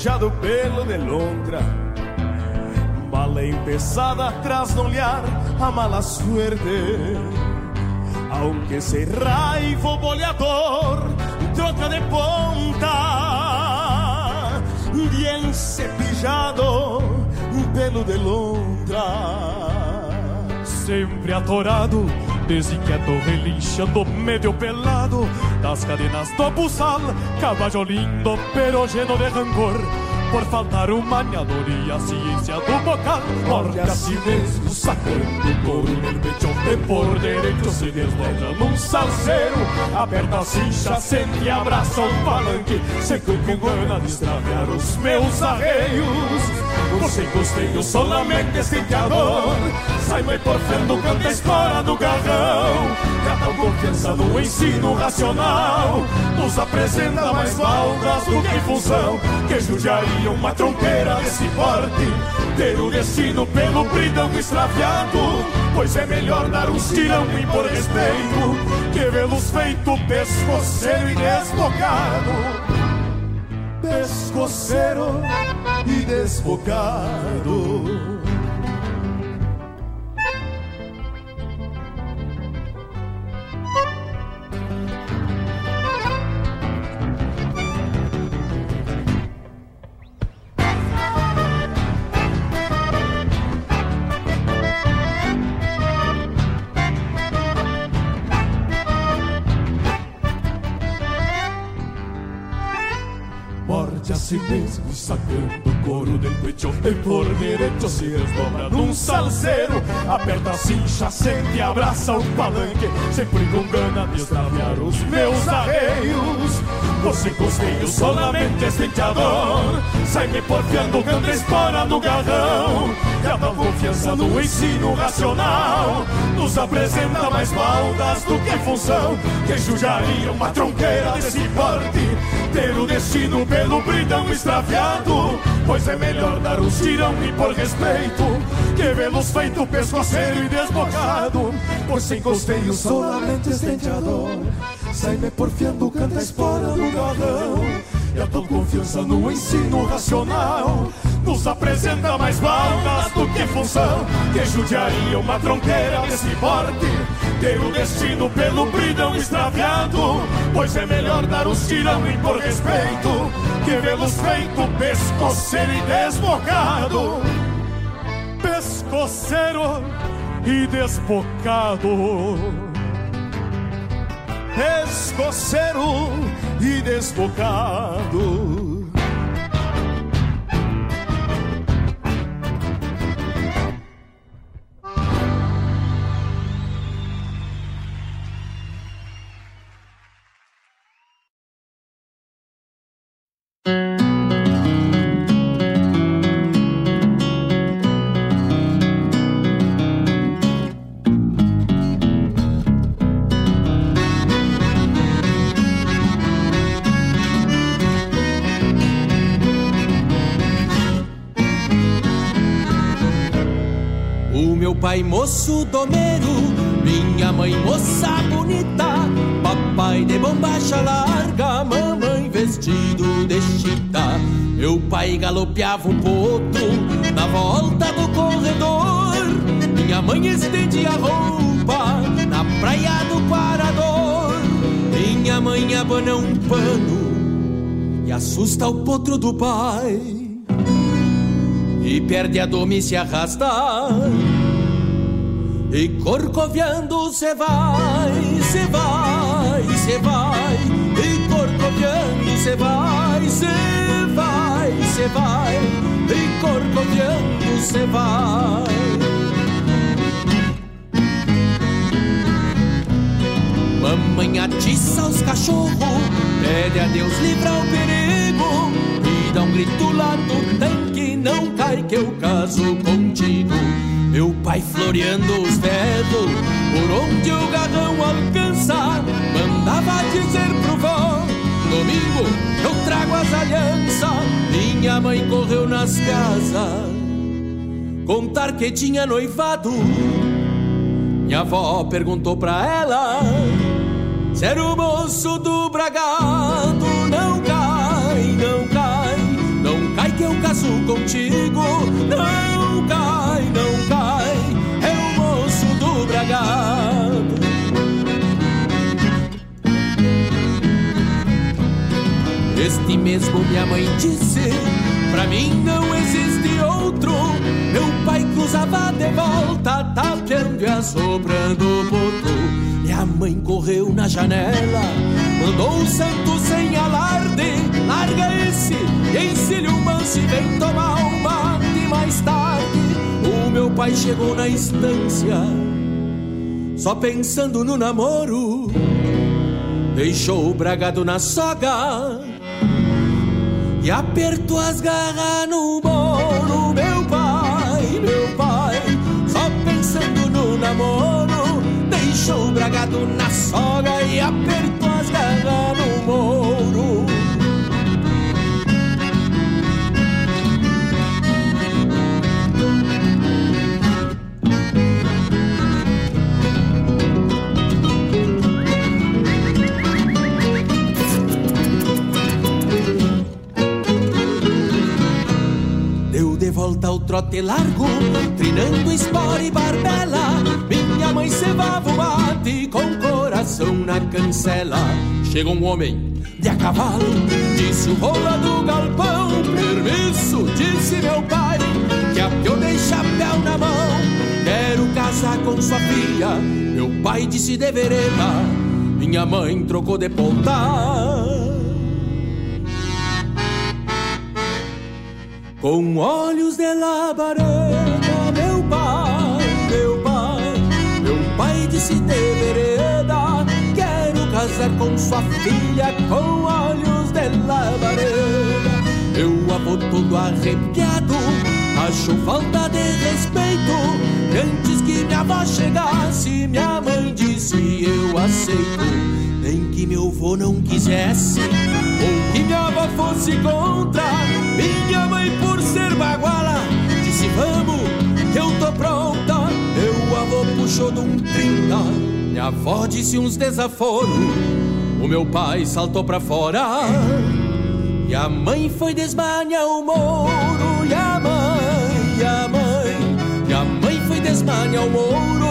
bem semejado pelo de lontra. Mala empezada atrás no olhar, a mala suerte. Aunque se raivo boleador, troca de ponta. Bien cepillado, pelo de lontra. Sempre atorado, desinquieto, relinchando, medio pelado Das cadenas do buçal, caballo lindo, pero lleno de rancor Por faltar o maniador e a ciência do bocal Morde a si mesmo, sacando couro no pecho De por direito se desdobra num salseiro Aperta a cincha, sente e abraça um palanque Seco com gana de extraviar os meus arreios você costeio solamente estenteador Sai me porfiando, canta a história do garrão Cada confiança no ensino racional Nos apresenta mais valdas do que função Que judiaria uma tronqueira desse porte Ter o destino pelo bridão extraviado Pois é melhor dar uns tirão e por respeito Que vê-los feito pescoceiro e desbocado pescoceiro e desbocado. Sacando couro del pecho E por direito se desdobra num salseiro Aperta a cincha, sente abraça o palanque Sempre com gana de extraviar os meus arreios Você costeio solamente estenteador Sai me porfiando, canta espora no garrão Cada confiança no ensino racional. Nos apresenta mais baldas do que função Que judiaria uma tronqueira desse porte Ter o destino pelo bridão extraviado Pois é melhor dar um tirão e por respeito Que vê-los feito pescoceiro e desbocado. Pois sem costeio solamente estenteador Sai me porfiando, canta a espora no galão total confiança no ensino racional. Nos apresenta mais baldas do que função. Que judiaria uma tronqueira desse porte. Ter o destino pelo bridão extraviado. Pois é melhor dar os tirão e por respeito Que vê-los feito pescoceiro e desbocado. Pescoceiro e desbocado Pescoceiro e desbocado moço domeiro, minha mãe moça bonita, papai de bombacha larga, mamãe vestido de chita. Meu pai galopeava um potro na volta do corredor, minha mãe estendia a roupa na praia do Parador. Minha mãe abana um pano e assusta o potro do pai e perde a dome e se arrasta. E corcoviando cê vai, cê vai, cê vai. E corcoviando cê vai, cê vai, cê vai. E corcoviando cê vai. Mamãe atiça os cachorros, pede a Deus livrar o perigo e dá um grito lá no tanque, não cai que eu caso contigo. Meu pai floreando os dedos, por onde o garrão alcança, mandava dizer pro vó, domingo eu trago as alianças. Minha mãe correu nas casas, contar que tinha noivado. Minha avó perguntou pra ela se era o moço do bragado. Não cai, não cai, não cai que eu caso contigo. Não cai, não Este mesmo minha mãe disse, pra mim não existe outro. Meu pai cruzava de volta, tapeando e assoprando o potro. Minha mãe correu na janela, mandou um santo sem alarde. Larga esse ensine o manso e vem tomar um mate mais tarde. O meu pai chegou na estância, só pensando no namoro. Deixou o bragado na soga e apertou as garras no bolo. Meu pai, meu pai, só pensando no namoro. Deixou o bragado na soga e apertou as garras no moro. Volta ao trote largo, trinando espora e barbela. Minha mãe cevava o mate com coração na cancela. Chega um homem de a cavalo, disse o rola do galpão. Permisso, disse meu pai, que apiou de chapéu na mão. Quero casar com sua filha, meu pai disse de vereda. Minha mãe trocou de ponta. Com olhos de labareda, meu pai, meu pai, meu pai disse de vereda, quero casar com sua filha, com olhos de labareda. Meu avô todo arrepiado, achou falta de respeito, antes que minha avó chegasse, minha mãe disse eu aceito. Meu avô não quisesse, ou que minha avó fosse contra, minha mãe por ser baguala Disse vamos, que eu tô pronta. Meu avô puxou de um trinta Minha avó disse uns desaforos. O meu pai saltou pra fora E a mãe foi desmanhar o mouro E a mãe, e a mãe E a mãe foi desmanhar o mouro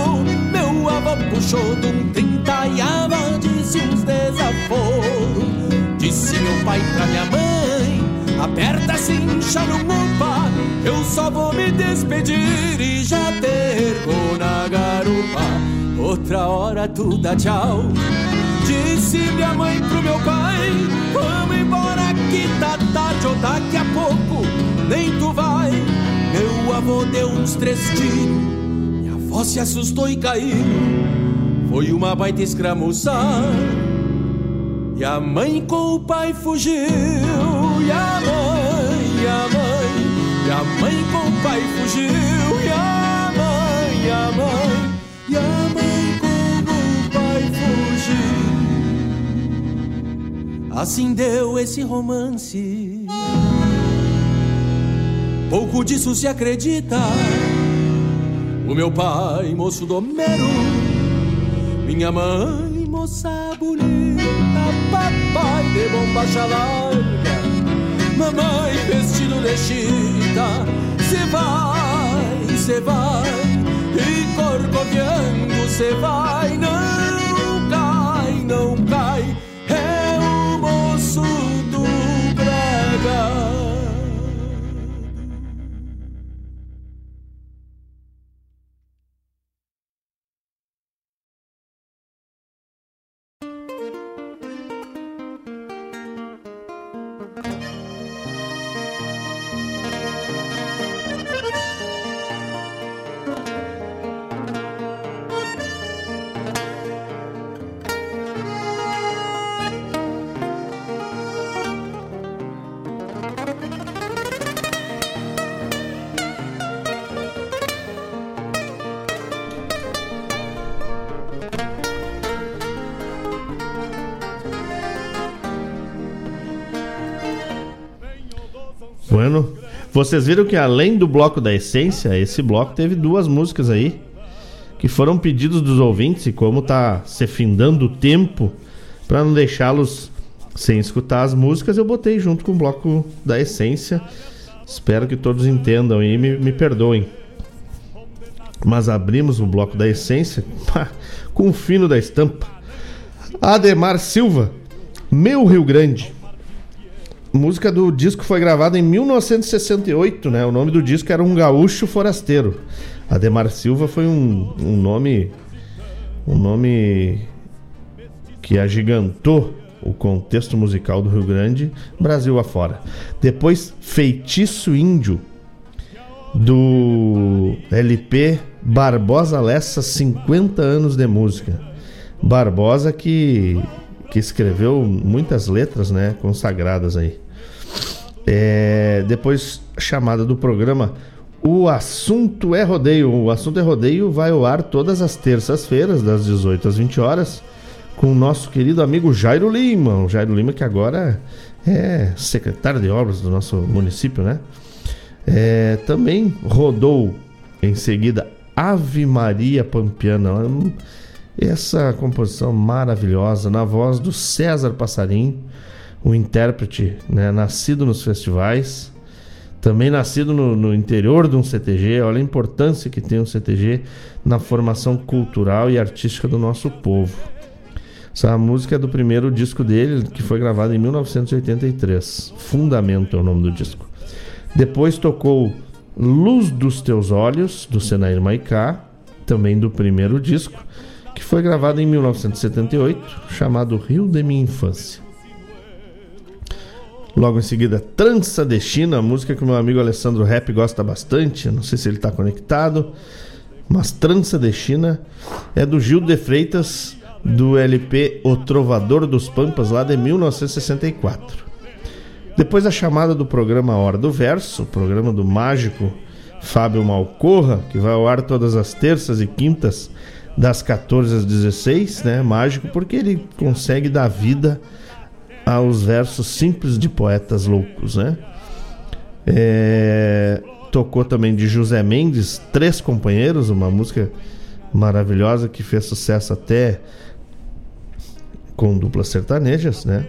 Puxou de um trinta E a avó disse uns desaforos. Disse meu pai pra minha mãe Aperta cincha no mupa Eu só vou me despedir E já tergo na garupa. Outra hora tu dá tchau. Disse minha mãe pro meu pai Vamos embora que tá tarde Ou daqui a pouco nem tu vai. Meu avô deu uns três tiros Minha avó se assustou e caiu. Foi uma baita escramuçar E a mãe com o pai fugiu. E a mãe, e a mãe E a mãe com o pai fugiu. E a mãe, e a mãe E a mãe com o pai fugiu. Assim deu esse romance. Pouco disso se acredita. O meu pai, moço domero, minha mãe, moça bonita, papai de bombacha larga, mamãe vestido de chita, cê vai, cê vai, e corcoviando cê vai, não cai, não cai é o moço do Braga. Vocês viram que além do bloco da essência, esse bloco teve duas músicas aí que foram pedidos dos ouvintes e como tá se findando o tempo para não deixá-los sem escutar as músicas, eu botei junto com o bloco da essência. Espero que todos entendam e me, me perdoem. Mas abrimos o bloco da essência com o fino da estampa. Ademar Silva, Meu Rio Grande. Música do disco foi gravada em 1968, né? O nome do disco era Um Gaúcho Forasteiro. Ademar Silva foi um, um nome um nome que agigantou o contexto musical do Rio Grande, Brasil afora. Depois Feitiço Índio do LP Barbosa Lessa 50 anos de música. Barbosa que que escreveu muitas letras, né, consagradas aí. É, depois chamada do programa O Assunto é Rodeio. O Assunto é Rodeio vai ao ar todas as terças-feiras, das 18 às 20 horas, com o nosso querido amigo Jairo Lima. O Jairo Lima que agora é secretário de obras do nosso município, né? É, também rodou em seguida Ave Maria Pampiana. Essa composição maravilhosa na voz do César Passarim, o intérprete, né, nascido nos festivais, também nascido no, no, interior de um CTG. Olha a importância que tem um CTG na formação cultural e artística do nosso povo. Essa música é do primeiro disco dele, que foi gravado em 1983. Fundamento é o nome do disco. Depois tocou Luz dos Teus Olhos, do Senair Maicá, também do primeiro disco que foi gravado em 1978, chamado Rio de Minha Infância. Logo em seguida, Trança de China, música que o meu amigo Alessandro Rap gosta bastante, não sei se ele está conectado, mas Trança de China é do Gil de Freitas, do LP O Trovador dos Pampas, lá de 1964. Depois a chamada do programa Hora do Verso, programa do mágico Fábio Malcorra, que vai ao ar todas as terças e quintas das 14 às 16, né? Mágico, porque ele consegue dar vida aos versos simples de poetas loucos, né? É, tocou também de José Mendes, Três Companheiros, uma música maravilhosa que fez sucesso até com duplas sertanejas, né?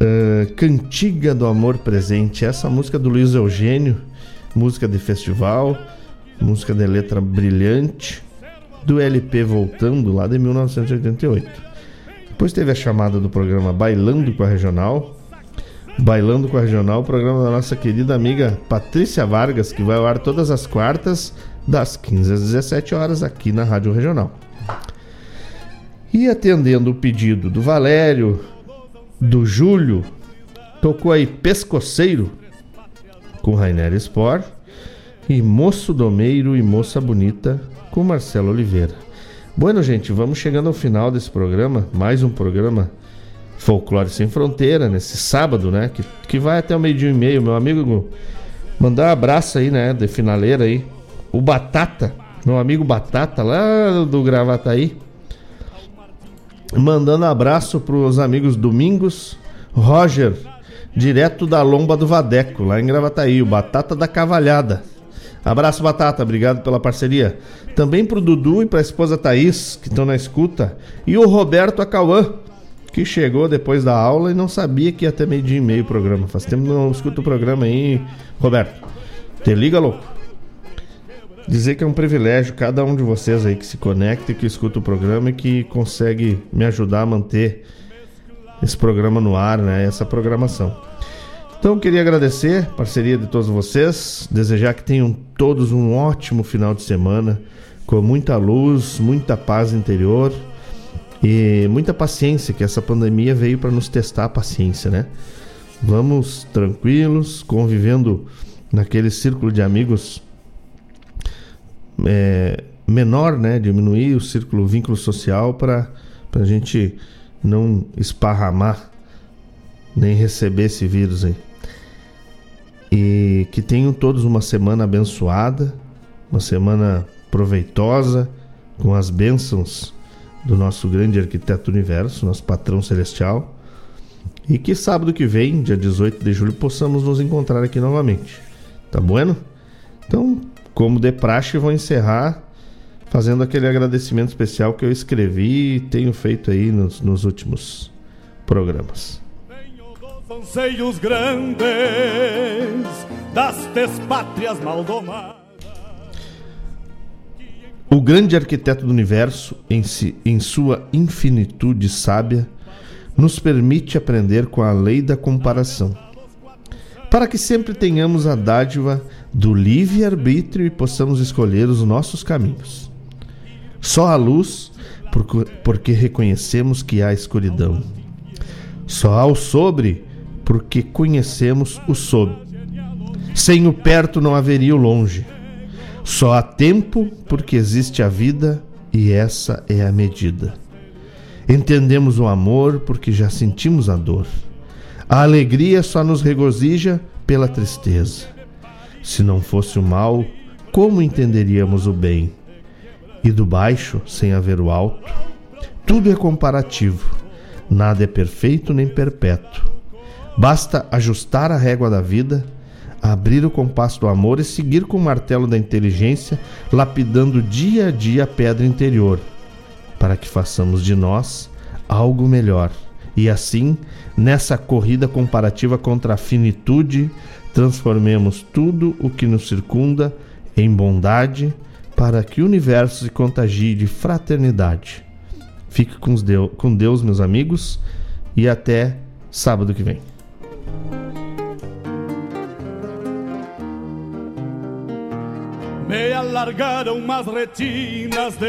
Uh, Cantiga do Amor Presente. Essa música do Luiz Eugênio, música de festival, música de letra brilhante, do LP Voltando, lá de 1988. Depois teve a chamada do programa Bailando com a Regional. Bailando com a Regional, o programa da nossa querida amiga Patrícia Vargas, que vai ao ar todas as quartas, das 15 às 17 horas, aqui na Rádio Regional. E atendendo o pedido do Valério, do Júlio, tocou aí Pescoceiro com Rainer Sport e Moço Domeiro e Moça Bonita com Marcelo Oliveira. Bueno, gente, vamos chegando ao final desse programa, mais um programa Folclore Sem Fronteira, nesse sábado, né? Que, que vai até o meio-dia e meio. Meu amigo, mandar um abraço aí, né? De finaleira aí. O Batata, meu amigo Batata, lá do Gravataí. Mandando abraço pros amigos Domingos, Roger, direto da Lomba do Vadeco, lá em Gravataí, o Batata da Cavalhada. Abraço, Batata, obrigado pela parceria. Também pro Dudu e pra esposa Thaís, que estão na escuta. E o Roberto Acauã, que chegou depois da aula e não sabia que ia até meio-dia e meio o programa. Faz tempo que não escuta o programa aí, Roberto. Te liga, louco. Dizer que é um privilégio cada um de vocês aí que se conecta, que escuta o programa e que consegue me ajudar a manter esse programa no ar, né? Essa programação. Então queria agradecer a parceria de todos vocês, desejar que tenham todos um ótimo final de semana, com muita luz, muita paz interior e muita paciência, que essa pandemia veio para nos testar a paciência, né? Vamos tranquilos, convivendo naquele círculo de amigos é, menor, né? Diminuir o círculo, o vínculo social para a gente não esparramar nem receber esse vírus aí. E que tenham todos uma semana abençoada, uma semana proveitosa, com as bênçãos do nosso grande arquiteto universo, nosso patrão celestial. E que sábado que vem, dia 18 de julho, possamos nos encontrar aqui novamente. Tá bueno? Então, como de praxe, vou encerrar fazendo aquele agradecimento especial que eu escrevi e tenho feito aí nos, nos últimos programas. Anseios grandes das despátrias maldomadas. O grande arquiteto do universo, em, si, em sua infinitude sábia, nos permite aprender com a lei da comparação, para que sempre tenhamos a dádiva do livre-arbítrio e possamos escolher os nossos caminhos. Só a luz, porque reconhecemos que há escuridão. Só há o sobre, porque conhecemos o sob. Sem o perto não haveria o longe. Só há tempo porque existe a vida e essa é a medida. Entendemos o amor porque já sentimos a dor. A alegria só nos regozija pela tristeza. Se não fosse o mal, como entenderíamos o bem? E do baixo, sem haver o alto? Tudo é comparativo. Nada é perfeito nem perpétuo. Basta ajustar a régua da vida abrir o compasso do amor e seguir com o martelo da inteligência, lapidando dia a dia a pedra interior, para que façamos de nós algo melhor. E assim, nessa corrida comparativa contra a finitude, transformemos tudo o que nos circunda em bondade, para que o universo se contagie de fraternidade. Fique com Deus, meus amigos, e até sábado que vem. Me alargaram umas retinas de